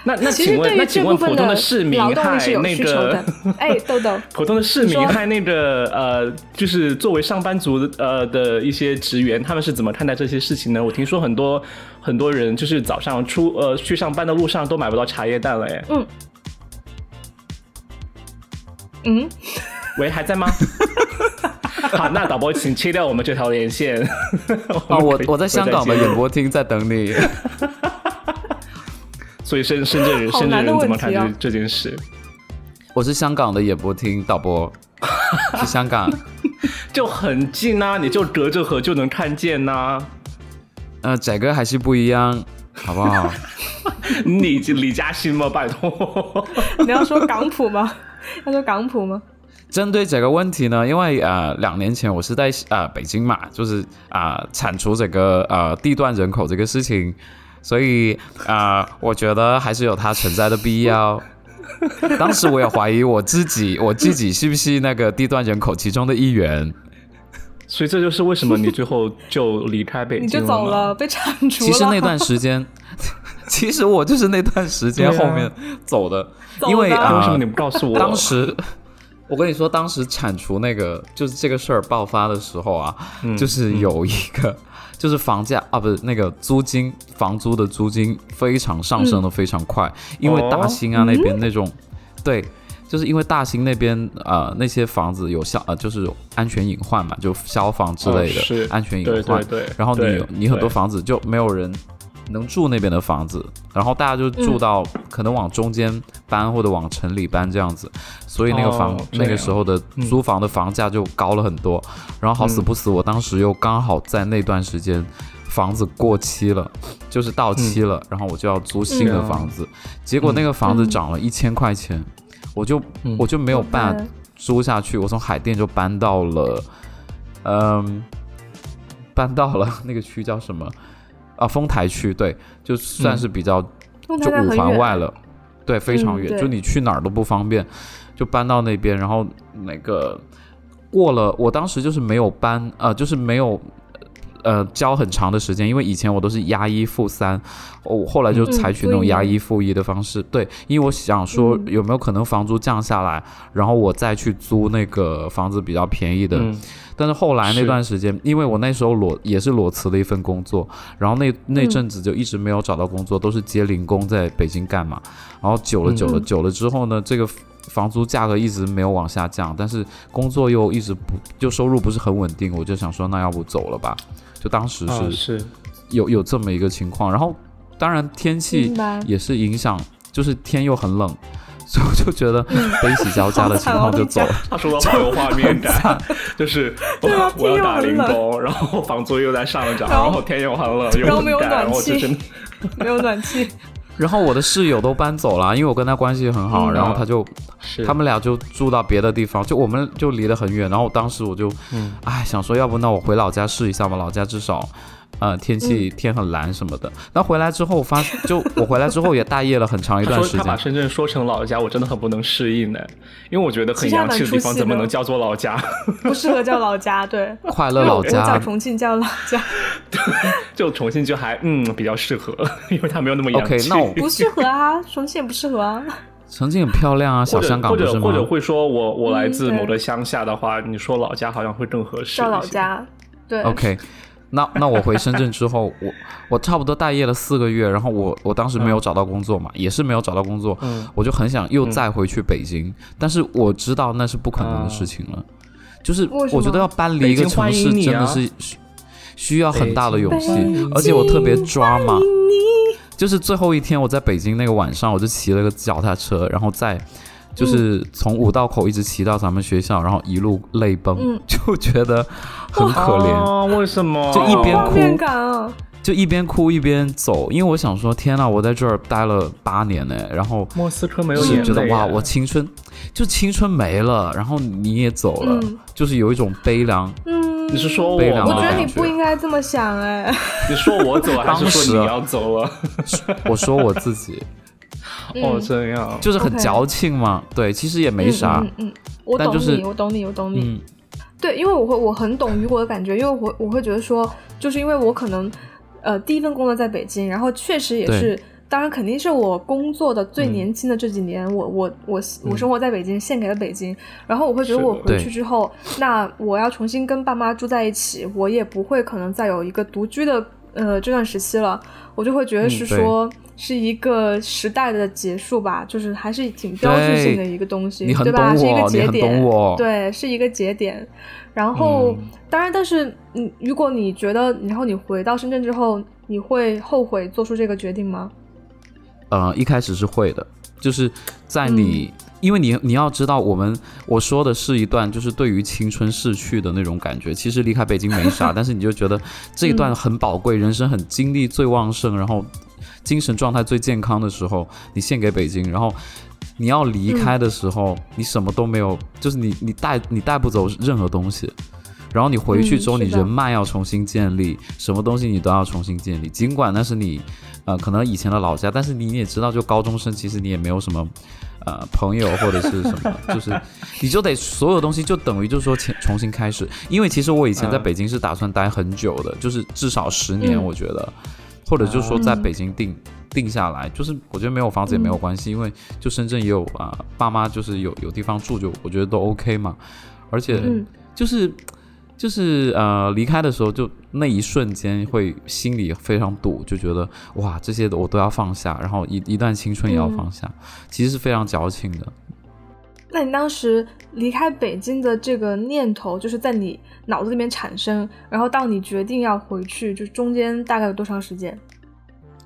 [SPEAKER 1] 那那请问，那请问普通的市民害那个，
[SPEAKER 3] 哎，豆豆，
[SPEAKER 1] 普通的市民害那个呃，就是作为上班族的呃的一些职员，他们是怎么看待这些事情呢？我听说很多很多人就是早上出呃去上班的路上都买不到茶叶蛋了，哎，
[SPEAKER 3] 嗯，嗯，
[SPEAKER 1] 喂，还在吗？*laughs* 好，那导播请切掉我们这条连线。
[SPEAKER 2] 啊，*laughs* 我 *laughs* 我在香港的演播厅在等你。
[SPEAKER 1] 所以深深圳人深圳人怎么看这这件事？
[SPEAKER 2] 我是香港的演播厅导播，是香港，
[SPEAKER 1] 就很近呐，你就隔着河就能看见呐。
[SPEAKER 2] 呃，仔哥还是不一样，好不好？
[SPEAKER 1] 你李嘉欣吗？拜托，
[SPEAKER 3] 你要说港普吗？要说港普吗？
[SPEAKER 2] 针对这个问题呢，因为呃两年前我是在呃北京嘛，就是啊铲除这个呃地段人口这个事情，所以啊我觉得还是有它存在的必要。*laughs* 当时我也怀疑我自己，我自己是不是那个地段人口其中的一员。
[SPEAKER 1] 所以这就是为什么你最后就离开北京，你
[SPEAKER 3] 就走了，被铲除了。
[SPEAKER 2] 其实那段时间，*laughs* 其实我就是那段时间后面走的，因为
[SPEAKER 1] 啊，为什么你不告诉我？
[SPEAKER 2] 当时。我跟你说，当时铲除那个就是这个事儿爆发的时候啊，就是有一个，就是房价啊，不是那个租金，房租的租金非常上升的非常快，因为大兴啊那边那种，对，就是因为大兴那边啊那些房子有消呃就是安全隐患嘛，就消防之类的安全隐患，
[SPEAKER 1] 对，
[SPEAKER 2] 然后你你很多房子就没有人。能住那边的房子，然后大家就住到可能往中间搬或者往城里搬这样子，所以那个房那个时候的租房的房价就高了很多。然后好死不死，我当时又刚好在那段时间房子过期了，就是到期了，然后我就要租新的房子，结果那个房子涨了一千块钱，我就我就没有办法租下去，我从海淀就搬到了，嗯，搬到了那个区叫什么？啊，丰台区对，就算是比较就五环外了，对，非常远，就你去哪儿都不方便，就搬到那边，然后那个过了，我当时就是没有搬，呃，就是没有呃交很长的时间，因为以前我都是押一付三，我后来就采取那种押一付一的方式，对，因为我想说有没有可能房租降下来，然后我再去租那个房子比较便宜的。但是后来那段时间，因为我那时候裸也是裸辞了一份工作，然后那那阵子就一直没有找到工作，都是接零工在北京干嘛。然后久了久了久了之后呢，这个房租价格一直没有往下降，但是工作又一直不就收入不是很稳定，我就想说那要不走了吧？就当时是
[SPEAKER 1] 是
[SPEAKER 2] 有有这么一个情况，然后当然天气也是影响，就是天又很冷。所以我就觉得悲喜交加的情况就走了。
[SPEAKER 1] 他说的好有画面 *laughs* 感，就是 *laughs* 我我要打零工，然后房租又在上涨，然后天又很冷，
[SPEAKER 3] 然后 *laughs*
[SPEAKER 1] 没有
[SPEAKER 3] 暖气，没有暖气。
[SPEAKER 2] 然后我的室友都搬走了，因为我跟他关系很好，然后他就他们俩就住到别的地方，就我们就离得很远。然后当时我就，哎，想说要不那我回老家试一下吧，老家至少。呃，天气天很蓝什么的。那回来之后发，就我回来之后也大业了很长一段时间。
[SPEAKER 1] 他把深圳说成老家，我真的很不能适应呢。因为我觉得很洋气的地方怎么能叫做老家？*laughs*
[SPEAKER 3] 不适合叫老家，对。*laughs*
[SPEAKER 2] 快乐老家。
[SPEAKER 3] 叫重庆叫老家。*laughs*
[SPEAKER 1] 就重庆就还嗯比较适合，因为它没有那么洋气。
[SPEAKER 2] OK，那我
[SPEAKER 3] 不适合啊，重庆也不适合啊。
[SPEAKER 2] 重庆很漂亮啊，小香港
[SPEAKER 1] 或者或者会说我我来自某个乡下的话，你说老家好像会更合适。
[SPEAKER 3] 叫老家，对。
[SPEAKER 2] OK。那那我回深圳之后，我我差不多待业了四个月，然后我我当时没有找到工作嘛，也是没有找到工作，我就很想又再回去北京，但是我知道那是不可能的事情了，就是我觉得要搬离一个城市真的是需要很大的勇气，而且我特别抓嘛，就是最后一天我在北京那个晚上，我就骑了个脚踏车，然后在。就是从五道口一直骑到咱们学校，然后一路泪崩，就觉得很可怜。
[SPEAKER 1] 啊为什么？
[SPEAKER 2] 就一边哭，就一边哭一边走。因为我想说，天呐，我在这儿待了八年呢，然后
[SPEAKER 1] 莫斯科没有
[SPEAKER 2] 觉得哇，我青春就青春没了，然后你也走了，就是有一种悲凉。
[SPEAKER 3] 嗯，
[SPEAKER 1] 你是说我？
[SPEAKER 3] 我觉得你不应该这么想哎。*laughs*
[SPEAKER 1] 你说我走还是说你要走了？
[SPEAKER 2] 我说我自己。*laughs*
[SPEAKER 1] 哦，这样
[SPEAKER 2] 就是很矫情嘛。对，其实也没啥。
[SPEAKER 3] 嗯嗯，我懂你，我懂你，我懂你。对，因为我会，我很懂雨果的感觉，因为我我会觉得说，就是因为我可能，呃，第一份工作在北京，然后确实也是，当然肯定是我工作的最年轻的这几年，我我我我生活在北京，献给了北京。然后我会觉得我回去之后，那我要重新跟爸妈住在一起，我也不会可能再有一个独居的呃这段时期了，我就会觉得是说。是一个时代的结束吧，就是还是挺标志性的一个东西，对吧？是一个节点，对，是一个节点。然后，当然，但是，嗯，如果你觉得，然后你回到深圳之后，你会后悔做出这个决定吗？
[SPEAKER 2] 呃，一开始是会的，就是在你因为你你要知道，我们我说的是一段就是对于青春逝去的那种感觉。其实离开北京没啥，*laughs* 但是你就觉得这一段很宝贵，人生很精力最旺盛，然后精神状态最健康的时候，你献给北京。然后你要离开的时候，你什么都没有，就是你你带你带不走任何东西。然后你回去之后，你人脉要重新建立，什么东西你都要重新建立。尽管那是你呃可能以前的老家，但是你也知道，就高中生其实你也没有什么。呃，朋友或者是什么，*laughs* 就是你就得所有东西就等于就是说重重新开始，因为其实我以前在北京是打算待很久的，就是至少十年，我觉得，或者就是说在北京定定下来，就是我觉得没有房子也没有关系，因为就深圳也有啊，爸妈就是有有地方住，就我觉得都 OK 嘛，而且就是。就是呃，离开的时候就那一瞬间会心里非常堵，就觉得哇，这些我都要放下，然后一一段青春也要放下，其实是非常矫情的。
[SPEAKER 3] 那你当时离开北京的这个念头，就是在你脑子里面产生，然后到你决定要回去，就中间大概有多长时间？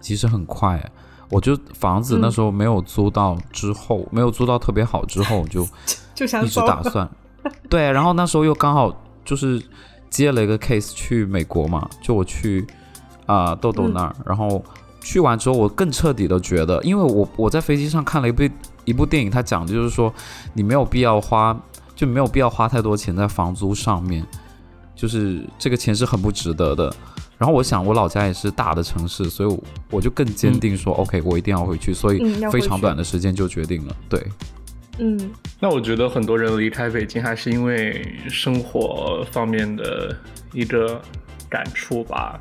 [SPEAKER 2] 其实很快，我就房子那时候没有租到，之后没有租到特别好，之后就 *laughs*
[SPEAKER 3] 就想
[SPEAKER 2] 一直打算，对，然后那时候又刚好。就是接了一个 case 去美国嘛，就我去啊豆豆那儿，然后去完之后，我更彻底的觉得，因为我我在飞机上看了一部一部电影，它讲的就是说，你没有必要花，就没有必要花太多钱在房租上面，就是这个钱是很不值得的。然后我想，我老家也是大的城市，所以我就更坚定说，OK，我一定要回去，所以非常短的时间就决定了，对。
[SPEAKER 3] 嗯，
[SPEAKER 1] 那我觉得很多人离开北京还是因为生活方面的一个感触吧。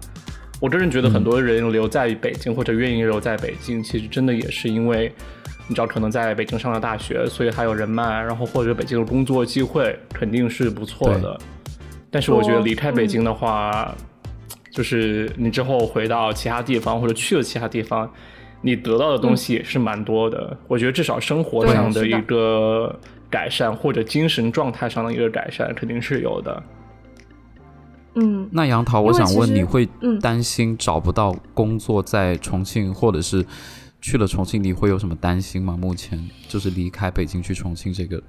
[SPEAKER 1] 我个人觉得很多人留在北京或者愿意留在北京，其实真的也是因为，你知道可能在北京上了大学，所以还有人脉，然后或者北京的工作机会肯定是不错的。但是我觉得离开北京的话，就是你之后回到其他地方或者去了其他地方。你得到的东西也是蛮多的，我觉得至少生活上的一个改善，或者精神状态上的一个改善，肯定是有的。
[SPEAKER 3] 嗯，
[SPEAKER 2] 那杨桃，我想问，你会担心找不到工作在重庆，或者是去了重庆，你会有什么担心吗？目前就是离开北京去重庆这个。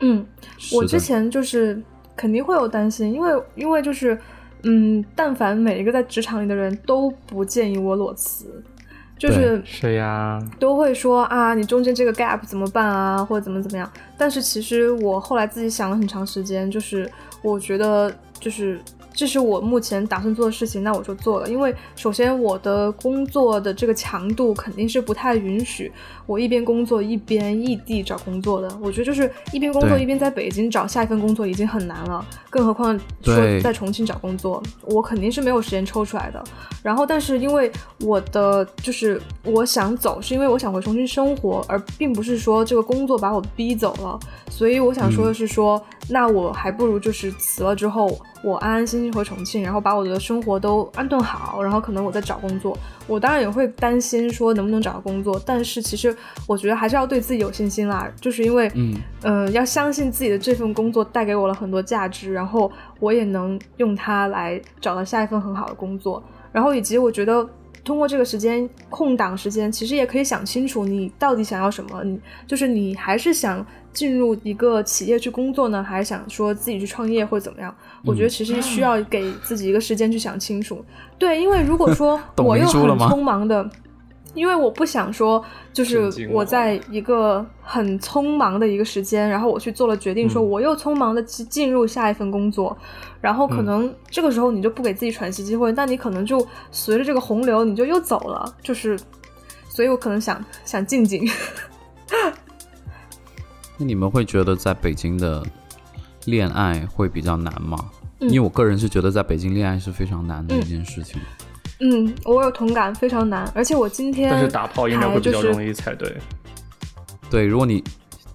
[SPEAKER 3] 嗯，我之前就是肯定会有担心，因为因为就是嗯，但凡每一个在职场里的人都不建议我裸辞。就是
[SPEAKER 1] 是呀，
[SPEAKER 3] 都会说啊，你中间这个 gap 怎么办啊，或者怎么怎么样？但是其实我后来自己想了很长时间，就是我觉得就是。这是我目前打算做的事情，那我就做了。因为首先我的工作的这个强度肯定是不太允许我一边工作一边异地找工作的。我觉得就是一边工作一边在北京找下一份工作已经很难了，更何况说在重庆找工作，我肯定是没有时间抽出来的。然后，但是因为我的就是我想走，是因为我想回重庆生活，而并不是说这个工作把我逼走了。所以我想说的是说。那我还不如就是辞了之后，我安安心心回重庆，然后把我的生活都安顿好，然后可能我再找工作。我当然也会担心说能不能找到工作，但是其实我觉得还是要对自己有信心啦，就是因为，嗯，呃，要相信自己的这份工作带给我了很多价值，然后我也能用它来找到下一份很好的工作，然后以及我觉得。通过这个时间空档时间，其实也可以想清楚你到底想要什么。你就是你还是想进入一个企业去工作呢，还是想说自己去创业或者怎么样？我觉得其实需要给自己一个时间去想清楚。对，因为如果说 *laughs* 我又很匆忙的。因为我不想说，就是我在一个很匆忙的一个时间，然后我去做了决定，说我又匆忙的去进入下一份工作，然后可能这个时候你就不给自己喘息机会，那你可能就随着这个洪流你就又走了，就是，所以我可能想想静静。*laughs*
[SPEAKER 2] 那你们会觉得在北京的恋爱会比较难吗？因为我个人是觉得在北京恋爱是非常难的一件事情。
[SPEAKER 3] 嗯，我有同感，非常难。而且我今天
[SPEAKER 1] 但是打炮应该会比较容易才对。
[SPEAKER 2] 对，如果你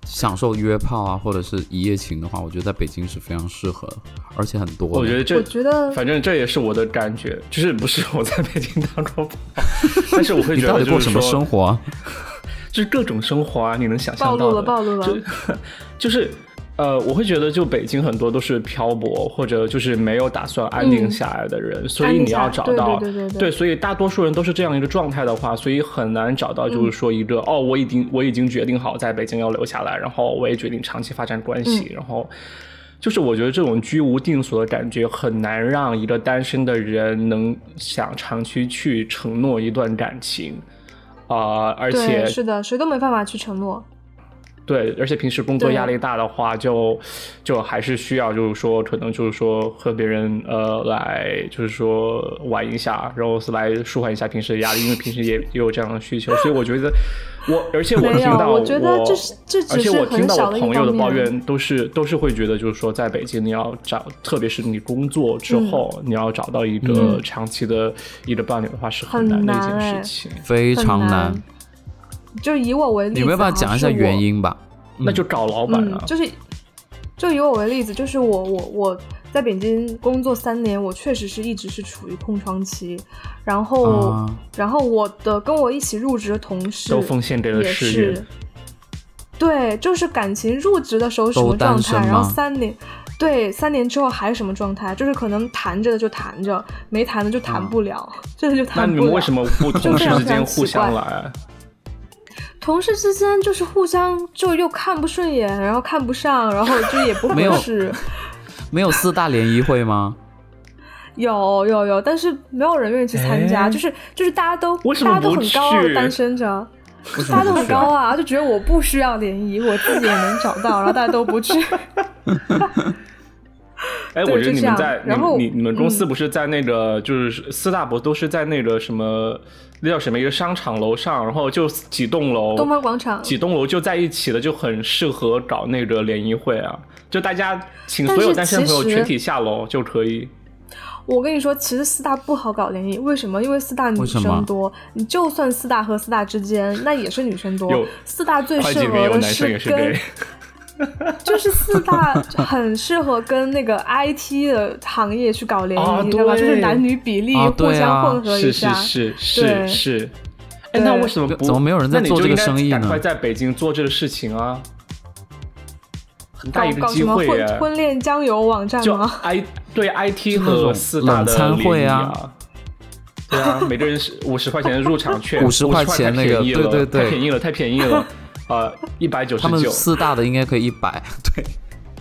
[SPEAKER 2] 享受约炮啊，或者是一夜情的话，我觉得在北京是非常适合，而且很多。
[SPEAKER 1] 我觉得这，
[SPEAKER 3] 我觉得
[SPEAKER 1] 反正这也是我的感觉，就是不是我在北京当过炮，*laughs* 但是我会觉得
[SPEAKER 2] 过什么生活，啊 *laughs*
[SPEAKER 1] 就是各种生活啊，你能想象
[SPEAKER 3] 到的，暴露了，暴露了，
[SPEAKER 1] 就是 *laughs* 呃，我会觉得就北京很多都是漂泊或者就是没有打算安定下来的人，所以你要找到
[SPEAKER 3] 对对对，
[SPEAKER 1] 所以大多数人都是这样一个状态的话，所以很难找到就是说一个哦，我已经我已经决定好在北京要留下来，然后我也决定长期发展关系，然后就是我觉得这种居无定所的感觉很难让一个单身的人能想长期去承诺一段感情啊，而且
[SPEAKER 3] 是的，谁都没办法去承诺。
[SPEAKER 1] 对，而且平时工作压力大的话，就就还是需要，就是说，可能就是说和别人呃来，就是说玩一下，然后是来舒缓一下平时的压力，因为平时也也有这样的需求，*laughs* 所以我觉得我，而且我听到我，而且我听到我朋友的抱怨都是都是会觉得，就是说在北京你要找，特别是你工作之后，你要找到一个长期的一个伴侣的话是很难的一件事情，
[SPEAKER 2] 非常难。
[SPEAKER 3] 就以我为例，
[SPEAKER 2] 你没办法讲一下原因吧？
[SPEAKER 1] 那就找老板啊。
[SPEAKER 3] 就是，就以我为例子，就是我我我在北京工作三年，我确实是一直是处于空窗期。然后，然后我的跟我一起入职的同事
[SPEAKER 1] 都奉献给了事业。
[SPEAKER 3] 对，就是感情入职的时候什么状态，然后三年，对，三年之后还是什么状态？就是可能谈着的就谈着，没谈的就谈不了，*laughs* 真的就谈不了。
[SPEAKER 1] 那你们为什么不 *laughs* 同事之间互相来？
[SPEAKER 3] 同事之间就是互相就又看不顺眼，然后看不上，然后就也不合适。
[SPEAKER 2] 没有四大联谊会吗？
[SPEAKER 3] 有有有，但是没有人愿意去参加。就是就是大家都大家都很高傲的单身着，大家都很高啊，就觉得我不需要联谊，我自己也能找到，然后大家都不去。*laughs* *laughs*
[SPEAKER 1] 哎，我觉得你们在，然后你你们公司不是在那个就是四大不都是在那个什么？那叫什么？一个商场楼上，然后就几栋楼，
[SPEAKER 3] 东方广场，
[SPEAKER 1] 几栋楼就在一起的，就很适合搞那个联谊会啊！就大家请所有单身朋友全体下楼就可以。
[SPEAKER 3] 我跟你说，其实四大不好搞联谊，为什么？因为四大女生多，你就算四大和四大之间，那也是女生多。四大最适合的是跟。*laughs* 就是四大 *laughs* 很适合跟那个 IT 的行业去搞联谊，你知道吧？就是男女比例互相混合一
[SPEAKER 1] 下。是是是是是。哎，那为什么
[SPEAKER 2] 怎么没有人在做这个生意
[SPEAKER 1] 呢？赶快在北京做这个事情啊！很大一个机会
[SPEAKER 3] 啊！婚婚恋交友网站吗
[SPEAKER 1] ？I 对 IT 和四大的
[SPEAKER 2] 餐会
[SPEAKER 1] 啊。对啊，每个人是五十块钱的入场券，*laughs*
[SPEAKER 2] 五十块钱那个，对对对，
[SPEAKER 1] 太便宜了，太便宜了。呃，一百九十九，他
[SPEAKER 2] 们四大的应该可以一百，*laughs* 对，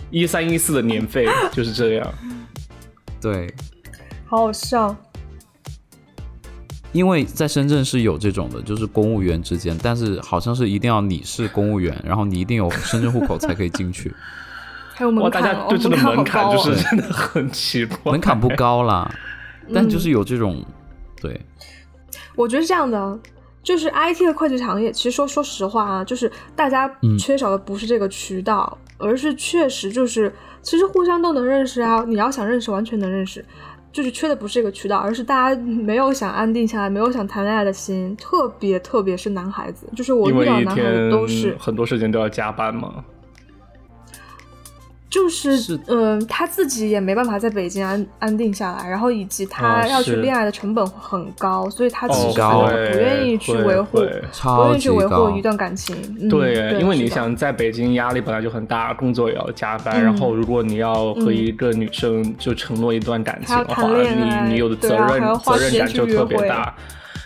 [SPEAKER 1] 一三一四的年费就是这样，
[SPEAKER 2] 对，
[SPEAKER 3] 好好笑。
[SPEAKER 2] 因为在深圳是有这种的，就是公务员之间，但是好像是一定要你是公务员，然后你一定有深圳户口才可以进去。*laughs*
[SPEAKER 3] 还有门槛，
[SPEAKER 1] 大家对这个门槛就是真的很奇怪，
[SPEAKER 2] 门槛不高啦，但就是有这种，对，
[SPEAKER 3] 我觉得是这样的。就是 IT 的会计行业，其实说说实话啊，就是大家缺少的不是这个渠道，而是确实就是其实互相都能认识啊。你要想认识，完全能认识，就是缺的不是这个渠道，而是大家没有想安定下来，没有想谈恋爱的心。特别特别是男孩子，就是我遇到男孩子都是
[SPEAKER 1] 很多时间都要加班嘛。
[SPEAKER 3] 就是，嗯，他自己也没办法在北京安安定下来，然后以及他要去恋爱的成本很高，所以他其实不愿意去维护，不愿意去维护一段感情。
[SPEAKER 1] 对，因为你想在北京压力本来就很大，工作也要加班，然后如果你要和一个女生就承诺一段感情的话，你你有的责任责任感就特别大。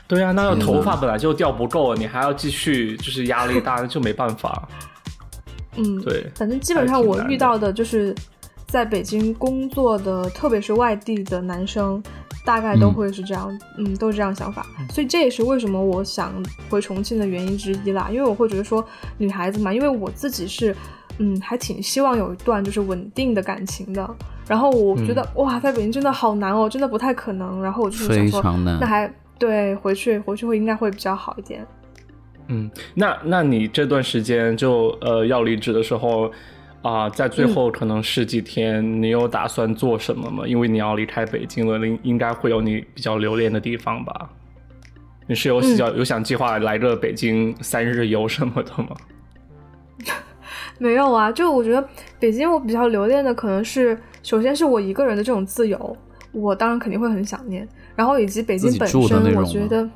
[SPEAKER 1] 对啊，那个头发本来就掉不够，你还要继续，就是压力大，就没办法。
[SPEAKER 3] 嗯，
[SPEAKER 1] 对，
[SPEAKER 3] 反正基本上我遇到的就是在北京工作的，特别是外地的男生，大概都会是这样，嗯，都是这样想法。所以这也是为什么我想回重庆的原因之一啦。因为我会觉得说，女孩子嘛，因为我自己是，嗯，还挺希望有一段就是稳定的感情的。然后我觉得哇，在北京真的好难哦，真的不太可能。然后我就想说，那还对，回去回去会应该会比较好一点。
[SPEAKER 1] 嗯，那那你这段时间就呃要离职的时候啊，在最后可能十几天，你有打算做什么吗？因为你要离开北京了，应应该会有你比较留恋的地方吧？你是有比较有想计划来个北京三日游什么的吗？*laughs*
[SPEAKER 3] 没有啊，就我觉得北京我比较留恋的可能是，首先是我一个人的这种自由，我当然肯定会很想念，然后以及北京本身，我觉得。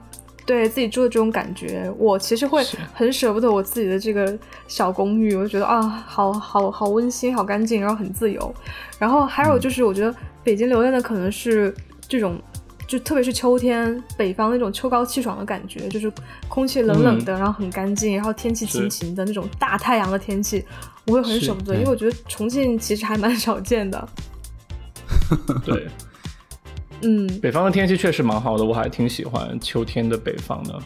[SPEAKER 3] 对自己住的这种感觉，我其实会很舍不得我自己的这个小公寓，我就觉得啊，好好好温馨，好干净，然后很自由。然后还有就是，我觉得北京留恋的可能是这种，就特别是秋天，北方那种秋高气爽的感觉，就是空气冷冷的，然后很干净，然后天气晴晴的那种大太阳的天气，我会很舍不得，因为我觉得重庆其实还蛮少见的。*laughs*
[SPEAKER 1] 对。
[SPEAKER 3] 嗯，
[SPEAKER 1] 北方的天气确实蛮好的，我还挺喜欢秋天的北方的，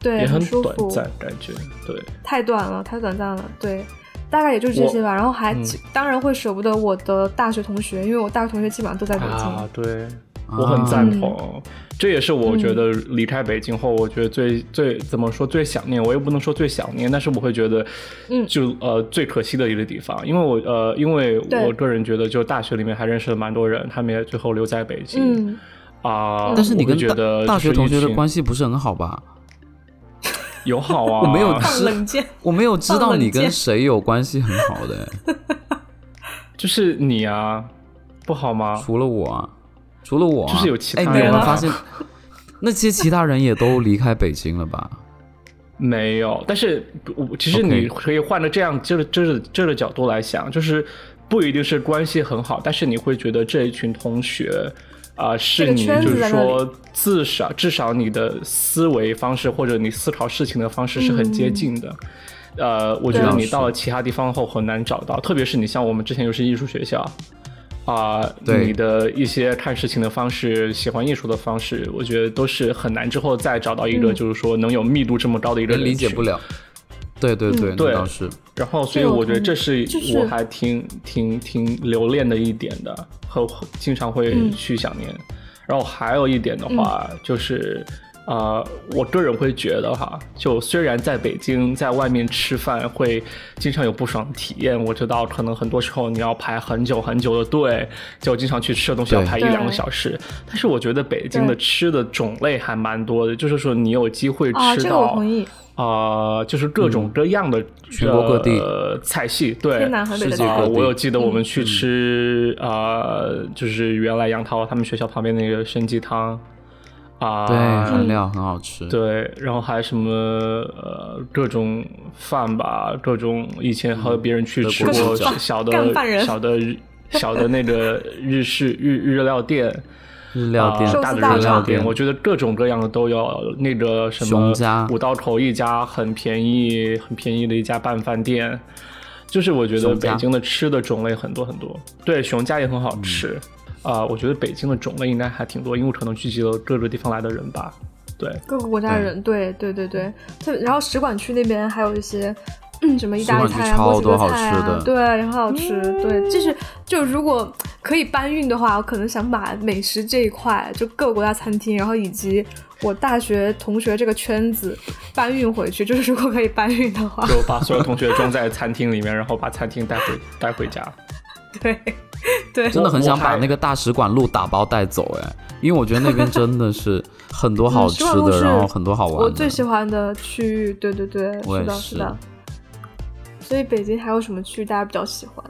[SPEAKER 3] 对，
[SPEAKER 1] 也很
[SPEAKER 3] 短
[SPEAKER 1] 暂，感觉对，
[SPEAKER 3] 太短了，太短暂了，对，大概也就这些吧。然后还当然会舍不得我的大学同学，因为我大学同学基本上都在北京，
[SPEAKER 1] 啊，对。我很赞同，这也是我觉得离开北京后，我觉得最最怎么说最想念，我又不能说最想念，但是我会觉得，
[SPEAKER 3] 嗯，
[SPEAKER 1] 就呃最可惜的一个地方，因为我呃因为我个人觉得，就大学里面还认识了蛮多人，他们也最后留在北京，啊，
[SPEAKER 2] 但是你跟
[SPEAKER 1] 觉得
[SPEAKER 2] 大学同学的关系不是很好吧？*laughs*
[SPEAKER 1] 友好啊，
[SPEAKER 2] 我没有
[SPEAKER 3] 知，
[SPEAKER 2] 我没有知道你跟谁有关系很好的，*laughs*
[SPEAKER 1] 就是你啊，不好吗？
[SPEAKER 2] 除了我。啊。除了我，
[SPEAKER 1] 就是有其他
[SPEAKER 2] 人。发现那些其他人也都离开北京了吧？
[SPEAKER 1] 没有，但是其实你可以换着这样，就是就是这个角度来想，就是不一定是关系很好，但是你会觉得这一群同学啊，是你就是说至少至少你的思维方式或者你思考事情的方式是很接近的。呃，我觉得你到了其他地方后很难找到，特别是你像我们之前又是艺术学校。啊，你的一些看事情的方式，喜欢艺术的方式，我觉得都是很难之后再找到一个，就是说能有密度这么高的一个人
[SPEAKER 2] 理解不了。对对对，
[SPEAKER 1] 对，
[SPEAKER 2] 倒是。
[SPEAKER 1] 然后，所以我觉得这是我还挺挺挺留恋的一点的，和经常会去想念。然后还有一点的话，就是。呃，我个人会觉得哈，就虽然在北京在外面吃饭会经常有不爽的体验，我知道可能很多时候你要排很久很久的队，就经常去吃的东西要排一两个小时。但是我觉得北京的吃的种类还蛮多的，就是说你有机会吃到啊，就是各种各样的
[SPEAKER 2] 全国各地
[SPEAKER 1] 菜系。对，
[SPEAKER 2] 世界各地。
[SPEAKER 1] 我有记得我们去吃啊，就是原来杨涛他们学校旁边那个参鸡汤。啊，
[SPEAKER 2] 对，韩料很好吃。
[SPEAKER 1] 对，然后还什么呃各种饭吧，各种以前和别人去吃过小的小的小的那个日式日日料店，
[SPEAKER 2] 日料店
[SPEAKER 1] 大的日料店，我觉得各种各样的都有。那个什么五道口一家很便宜很便宜的一家拌饭店，就是我觉得北京的吃的种类很多很多。对，熊家也很好吃。啊，我觉得北京的种类应该还挺多，因为可能聚集了各个地方来的人吧。对，
[SPEAKER 3] 各个国家人，对对对对。特然后使馆区那边还有一些什么意大利菜啊、墨西哥菜啊，对，也很好吃。对，就是就如果可以搬运的话，我可能想把美食这一块，就各个国家餐厅，然后以及我大学同学这个圈子搬运回去。就是如果可以搬运的话，
[SPEAKER 1] 就把所有同学装在餐厅里面，然后把餐厅带回带回家。*laughs*
[SPEAKER 3] 对。*laughs* 对，
[SPEAKER 2] 真的很想把那个大使馆路打包带走哎，因为我觉得那边真的是很多好吃的，然后很多好玩的。
[SPEAKER 3] 我最喜欢的区域，对对对，是的，
[SPEAKER 2] 是
[SPEAKER 3] 的。所以北京还有什么区域大家比较喜欢？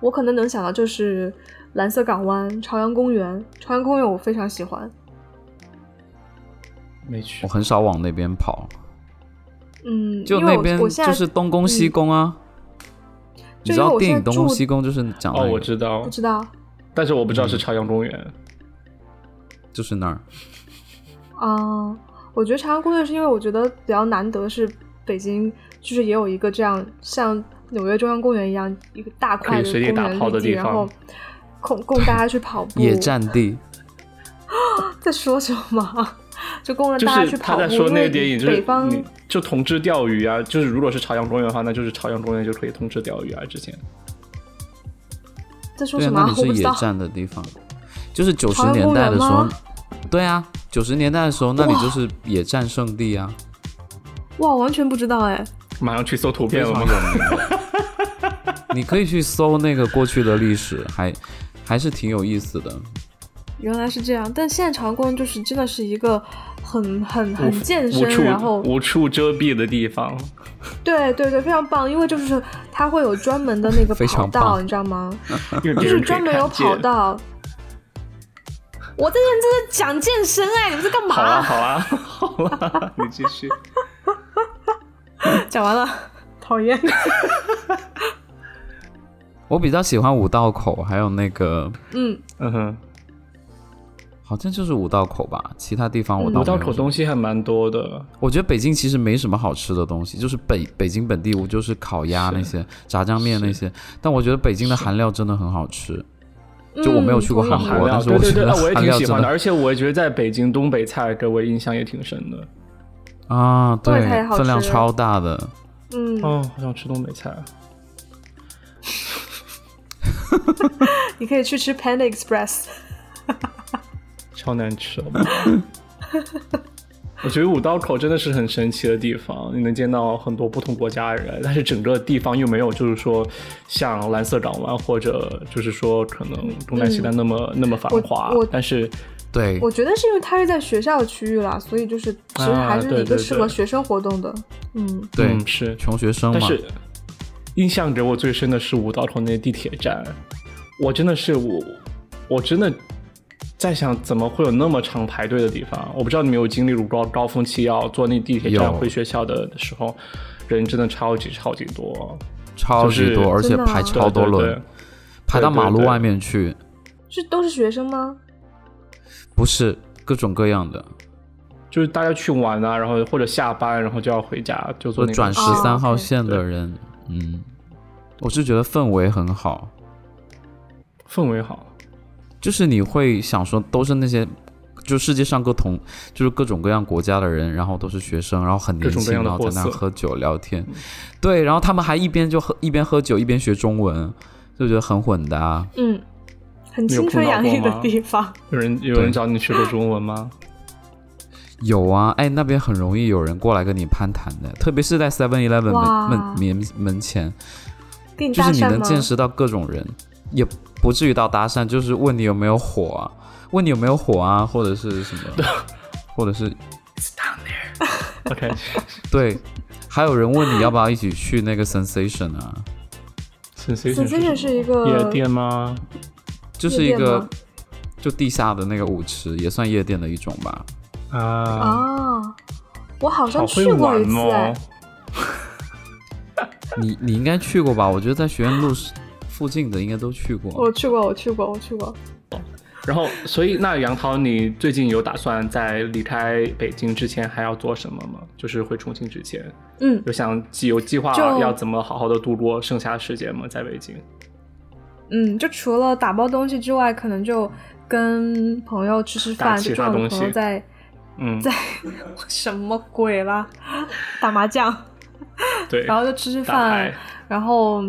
[SPEAKER 3] 我可能能想到就是蓝色港湾、朝阳公园。朝阳公园我非常喜欢。
[SPEAKER 1] 没去，
[SPEAKER 2] 我很少往那边跑。
[SPEAKER 3] 嗯，
[SPEAKER 2] 就那边就是东宫西宫啊。你知道电影《东宫西宫》就是讲
[SPEAKER 1] 哦，我知道，
[SPEAKER 3] 不知道，
[SPEAKER 1] 但是我不知道是朝阳公园，
[SPEAKER 2] 就是那儿。
[SPEAKER 3] 啊，我觉得朝阳公园是因为我觉得比较难得是北京，就是也有一个这样像纽约中央公园一样一个大块的公园
[SPEAKER 1] 的地
[SPEAKER 3] 方，然后供供大家去跑步
[SPEAKER 2] 野战地。*laughs*
[SPEAKER 3] 在说什么？就供了大家去跑步。
[SPEAKER 1] 他在说那个电影，就是
[SPEAKER 3] 北方
[SPEAKER 1] 就同志钓鱼啊，就是如果是朝阳公园的话，那就是朝阳公园就可以同志钓鱼啊。之前
[SPEAKER 3] 在说什么？
[SPEAKER 2] 那里是野战的地方，就是九十年代的时候。对啊，九十年代的时候，那里就是野战圣地啊。
[SPEAKER 3] 哇，完全不知道哎！*laughs*
[SPEAKER 1] 马上去搜图片了吗？*laughs*
[SPEAKER 2] 你可以去搜那个过去的历史，还还是挺有意思的。
[SPEAKER 3] 原来是这样，但现在朝阳公园就是真的是一个很很很健身，然后
[SPEAKER 1] 无处遮蔽的地方。
[SPEAKER 3] 对对对，非常棒，因为就是它会有专门的那个跑道，你知道吗？*laughs* 就是专门有跑道。我在认真的讲健身哎，你们在干嘛？
[SPEAKER 1] 好啊，好啊，好啊，*laughs* 你继续。*laughs*
[SPEAKER 3] 讲完了，讨厌。
[SPEAKER 2] 我比较喜欢五道口，还有那
[SPEAKER 3] 个，嗯
[SPEAKER 1] 嗯哼，
[SPEAKER 2] 好像就是五道口吧。其他地方我五
[SPEAKER 1] 道口东西还蛮多的。
[SPEAKER 2] 我觉得北京其实没什么好吃的东西，就是北北京本地我，就是烤鸭那些、炸酱面那些。但我觉得北京的韩料真的很好吃。就我没有去过韩国，但是
[SPEAKER 1] 我觉得我也挺喜欢的。而且我也觉得在北京东北菜给我印象也挺深的。
[SPEAKER 2] 啊，对，分量超大的。
[SPEAKER 3] 嗯，
[SPEAKER 1] 哦，好想吃东北菜。*laughs* *laughs*
[SPEAKER 3] 你可以去吃 Panda Express，
[SPEAKER 1] 超难吃吧？*laughs* 我觉得五道口真的是很神奇的地方，你能见到很多不同国家的人，但是整个地方又没有就是说像蓝色港湾或者就是说可能东南西单那么那么繁华。但是，
[SPEAKER 2] 对，
[SPEAKER 3] 我觉得是因为它是在学校区域啦，所以就是其实还是一个适合学生活动的。嗯，
[SPEAKER 2] 对，
[SPEAKER 1] 是
[SPEAKER 2] 穷学生嘛。
[SPEAKER 1] 印象给我最深的是五道口那地铁站，我真的是我，我真的在想，怎么会有那么长排队的地方？我不知道你们有经历过高高峰期要坐那地铁站回学校的时候，人真的超级超级多，
[SPEAKER 2] 超级多，而且排超多轮，排到马路外面去。
[SPEAKER 3] 是都是学生吗？
[SPEAKER 2] 不是，各种各样的，
[SPEAKER 1] 就是大家去玩啊，然后或者下班，然后就要回家，就坐
[SPEAKER 2] 转十三号线的人。嗯，我是觉得氛围很好，
[SPEAKER 1] 氛围好，
[SPEAKER 2] 就是你会想说，都是那些，就世界上各同，就是各种各样国家的人，然后都是学生，然后很年轻，然后在那喝酒聊天，对，然后他们还一边就喝一边喝酒一边学中文，就觉得很混搭，
[SPEAKER 3] 嗯，很青春洋溢的地方。
[SPEAKER 1] 有人有人找你学过中文吗？
[SPEAKER 2] 有啊，哎，那边很容易有人过来跟你攀谈的，特别是在 Seven Eleven 门门门前，就是你能见识到各种人，也不至于到搭讪，就是问你有没有火啊，问你有没有火啊，或者是什么，*laughs* 或者是 It's
[SPEAKER 1] down there，OK，*laughs* *laughs*
[SPEAKER 2] 对，还有人问你要不要一起去那个 Sensation 啊
[SPEAKER 3] ，Sensation 是一个
[SPEAKER 1] 夜店吗？
[SPEAKER 2] 就是一个就地下的那个舞池，也算夜店的一种吧。
[SPEAKER 1] 啊
[SPEAKER 3] 我好像去过一次哎，
[SPEAKER 2] 你你应该去过吧？我觉得在学院路附近的应该都去过。
[SPEAKER 3] 我去过，我去过，我去过。
[SPEAKER 1] 然后，所以那杨桃，你最近有打算在离开北京之前还要做什么吗？就是回重庆之前，
[SPEAKER 3] 嗯，
[SPEAKER 1] 有想有计划要怎么好好的度过剩下的时间吗？在北京？
[SPEAKER 3] 嗯，就除了打包东西之外，可能就跟朋友吃吃饭，就重要的朋友在。
[SPEAKER 1] 嗯，
[SPEAKER 3] 在 *laughs* 什么鬼啦？打麻将，
[SPEAKER 1] 对，
[SPEAKER 3] 然后就吃吃饭，然后，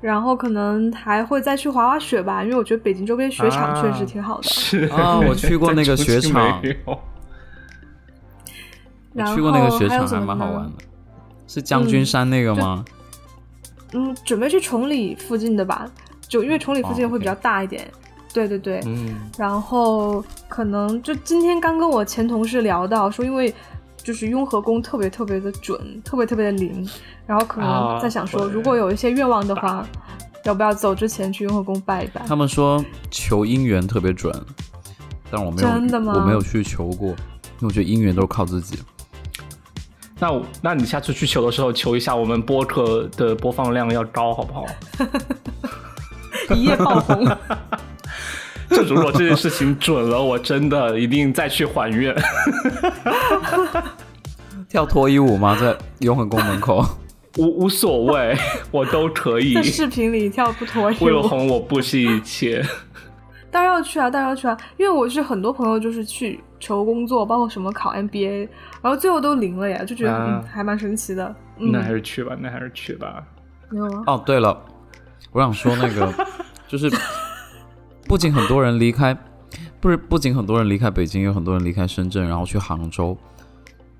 [SPEAKER 3] 然后可能还会再去滑滑雪吧，因为我觉得北京周边雪场确实挺好的。
[SPEAKER 1] 是
[SPEAKER 2] 啊，我去过那个雪场，*laughs* 去过那个雪场还蛮好玩的，是将军山那个吗？
[SPEAKER 3] 嗯，准备去崇礼附近的吧，就因为崇礼附近会比较大一点。对对对，
[SPEAKER 1] 嗯，
[SPEAKER 3] 然后可能就今天刚跟我前同事聊到说，因为就是雍和宫特别特别的准，特别特别的灵，然后可能在想说，如果有一些愿望的话，要不要走之前去雍和宫拜一拜？
[SPEAKER 2] 他们说求姻缘特别准，但我没有，
[SPEAKER 3] 真的吗？
[SPEAKER 2] 我没有去求过，因为我觉得姻缘都是靠自己。
[SPEAKER 1] 那我，那你下次去求的时候，求一下我们播客的播放量要高，好不好？*laughs*
[SPEAKER 3] 一夜爆红。*laughs*
[SPEAKER 1] 就如果这件事情准了，我真的一定再去还愿。*laughs*
[SPEAKER 2] 跳脱衣舞吗？在永恒宫门口？
[SPEAKER 1] 无无所谓，*laughs* 我都可以。
[SPEAKER 3] 在视频里跳不脱衣舞。
[SPEAKER 1] 为了红，我不惜一切。
[SPEAKER 3] 当然要去啊，当然要去啊！因为我是很多朋友就是去求工作，包括什么考 MBA，然后最后都灵了呀，就觉得嗯还蛮神奇的。
[SPEAKER 1] 那还是去吧，那还是去吧。
[SPEAKER 3] 没有吗？
[SPEAKER 2] 哦，对了，我想说那个 *laughs* 就是。不仅很多人离开，不是不仅很多人离开北京，有很多人离开深圳，然后去杭州。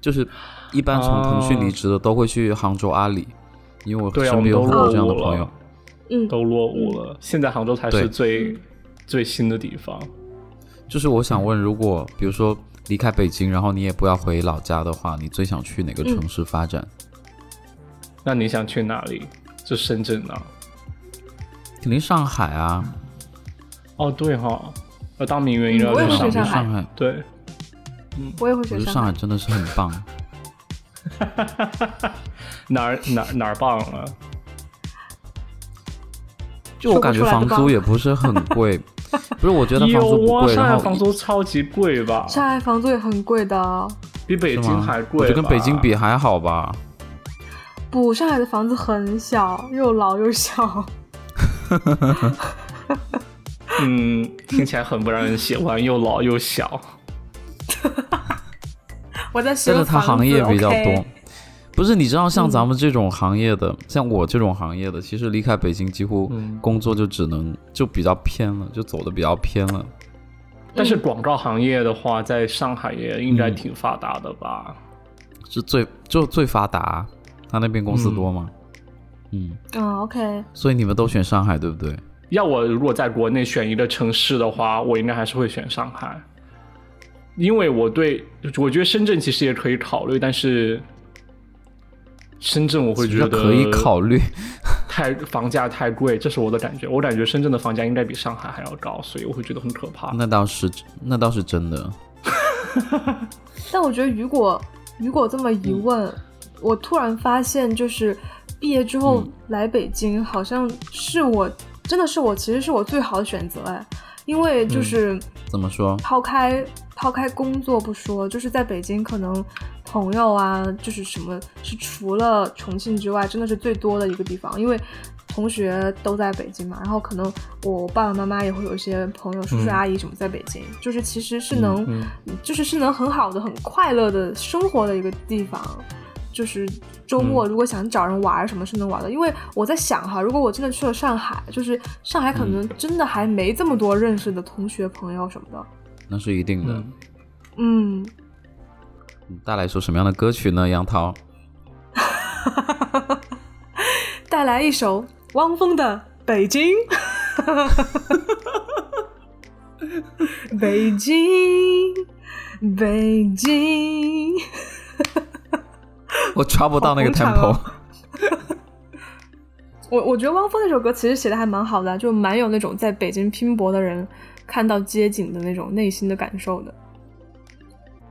[SPEAKER 2] 就是一般从腾讯离职的都会去杭州阿里，因为我身边有很多这样的朋友。
[SPEAKER 3] 嗯，
[SPEAKER 1] 都落伍了。现在杭州才是最最新的地方。
[SPEAKER 2] 就是我想问，如果比如说离开北京，然后你也不要回老家的话，你最想去哪个城市发展？
[SPEAKER 1] 那你想去哪里？就深圳啊？
[SPEAKER 2] 肯定上海啊。
[SPEAKER 1] 哦，对哈，要当名媛应该
[SPEAKER 3] 在
[SPEAKER 1] 上
[SPEAKER 2] 海。
[SPEAKER 3] 上
[SPEAKER 2] 海
[SPEAKER 1] 对，
[SPEAKER 3] 嗯，我也会选
[SPEAKER 2] 上海。真的是很棒。*laughs*
[SPEAKER 1] 哪儿哪儿哪儿棒了？
[SPEAKER 2] 就我感觉房租也不是很贵，*laughs* 不是？我觉得房租不贵，
[SPEAKER 1] 上海房租超级贵吧？
[SPEAKER 3] 上海房租也很贵的，
[SPEAKER 1] 比北京还贵。
[SPEAKER 2] 我觉得跟北京比还好吧？
[SPEAKER 3] 不，上海的房子很小，又老又小。*laughs*
[SPEAKER 1] 嗯，听起来很不让人喜欢，又老又小。
[SPEAKER 3] 我在说，
[SPEAKER 2] 但是它行业比较多。不是，你知道像咱们这种行业的，像我这种行业的，其实离开北京几乎工作就只能就比较偏了，就走的比较偏了。
[SPEAKER 1] 但是广告行业的话，在上海也应该挺发达的吧？
[SPEAKER 2] 是最就最发达，他那边公司多吗？
[SPEAKER 3] 嗯，啊，OK。
[SPEAKER 2] 所以你们都选上海，对不对？
[SPEAKER 1] 要我如果在国内选一个城市的话，我应该还是会选上海，因为我对我觉得深圳其实也可以考虑，但是。深圳我会觉得
[SPEAKER 2] 可以考虑，*laughs*
[SPEAKER 1] 太房价太贵，这是我的感觉。我感觉深圳的房价应该比上海还要高，所以我会觉得很可怕。
[SPEAKER 2] 那倒是，那倒是真的。*laughs*
[SPEAKER 3] 但我觉得，如果如果这么一问，我突然发现，就是毕业之后来北京，好像是我真的是我，其实是我最好的选择哎，因为就是
[SPEAKER 2] 怎么说，
[SPEAKER 3] 抛开抛开工作不说，就是在北京可能。朋友啊，就是什么是除了重庆之外，真的是最多的一个地方。因为同学都在北京嘛，然后可能我爸爸妈妈也会有一些朋友、叔叔阿姨什么在北京，就是其实是能，就是是能很好的、很快乐的生活的一个地方。就是周末如果想找人玩，什么是能玩的。因为我在想哈，如果我真的去了上海，就是上海可能真的还没这么多认识的同学朋友什么的。
[SPEAKER 2] 那是一定的。
[SPEAKER 3] 嗯。
[SPEAKER 2] 带来一首什么样的歌曲呢？杨桃，*laughs*
[SPEAKER 3] 带来一首汪峰的《北京》。*laughs* 北京，北京。
[SPEAKER 2] 我抓不到那个 tempo。*laughs*
[SPEAKER 3] 我我觉得汪峰那首歌其实写的还蛮好的，就蛮有那种在北京拼搏的人看到街景的那种内心的感受的。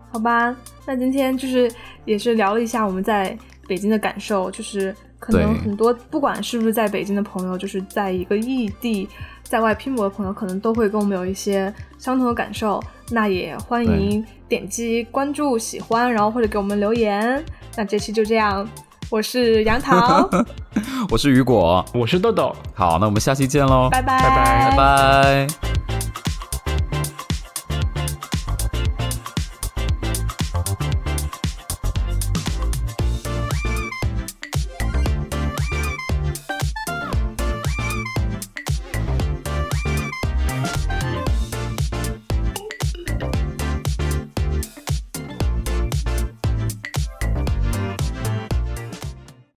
[SPEAKER 3] 好吧，那今天就是也是聊了一下我们在北京的感受，就是可能很多不管是不是在北京的朋友，就是在一个异地在外拼搏的朋友，可能都会跟我们有一些相同的感受。那也欢迎点击关注、喜欢，然后或者给我们留言。那这期就这样，我是杨桃，*laughs*
[SPEAKER 2] 我是雨果，
[SPEAKER 1] 我是豆豆。
[SPEAKER 2] 好，那我们下期见喽，
[SPEAKER 3] 拜拜，
[SPEAKER 1] 拜
[SPEAKER 2] 拜拜。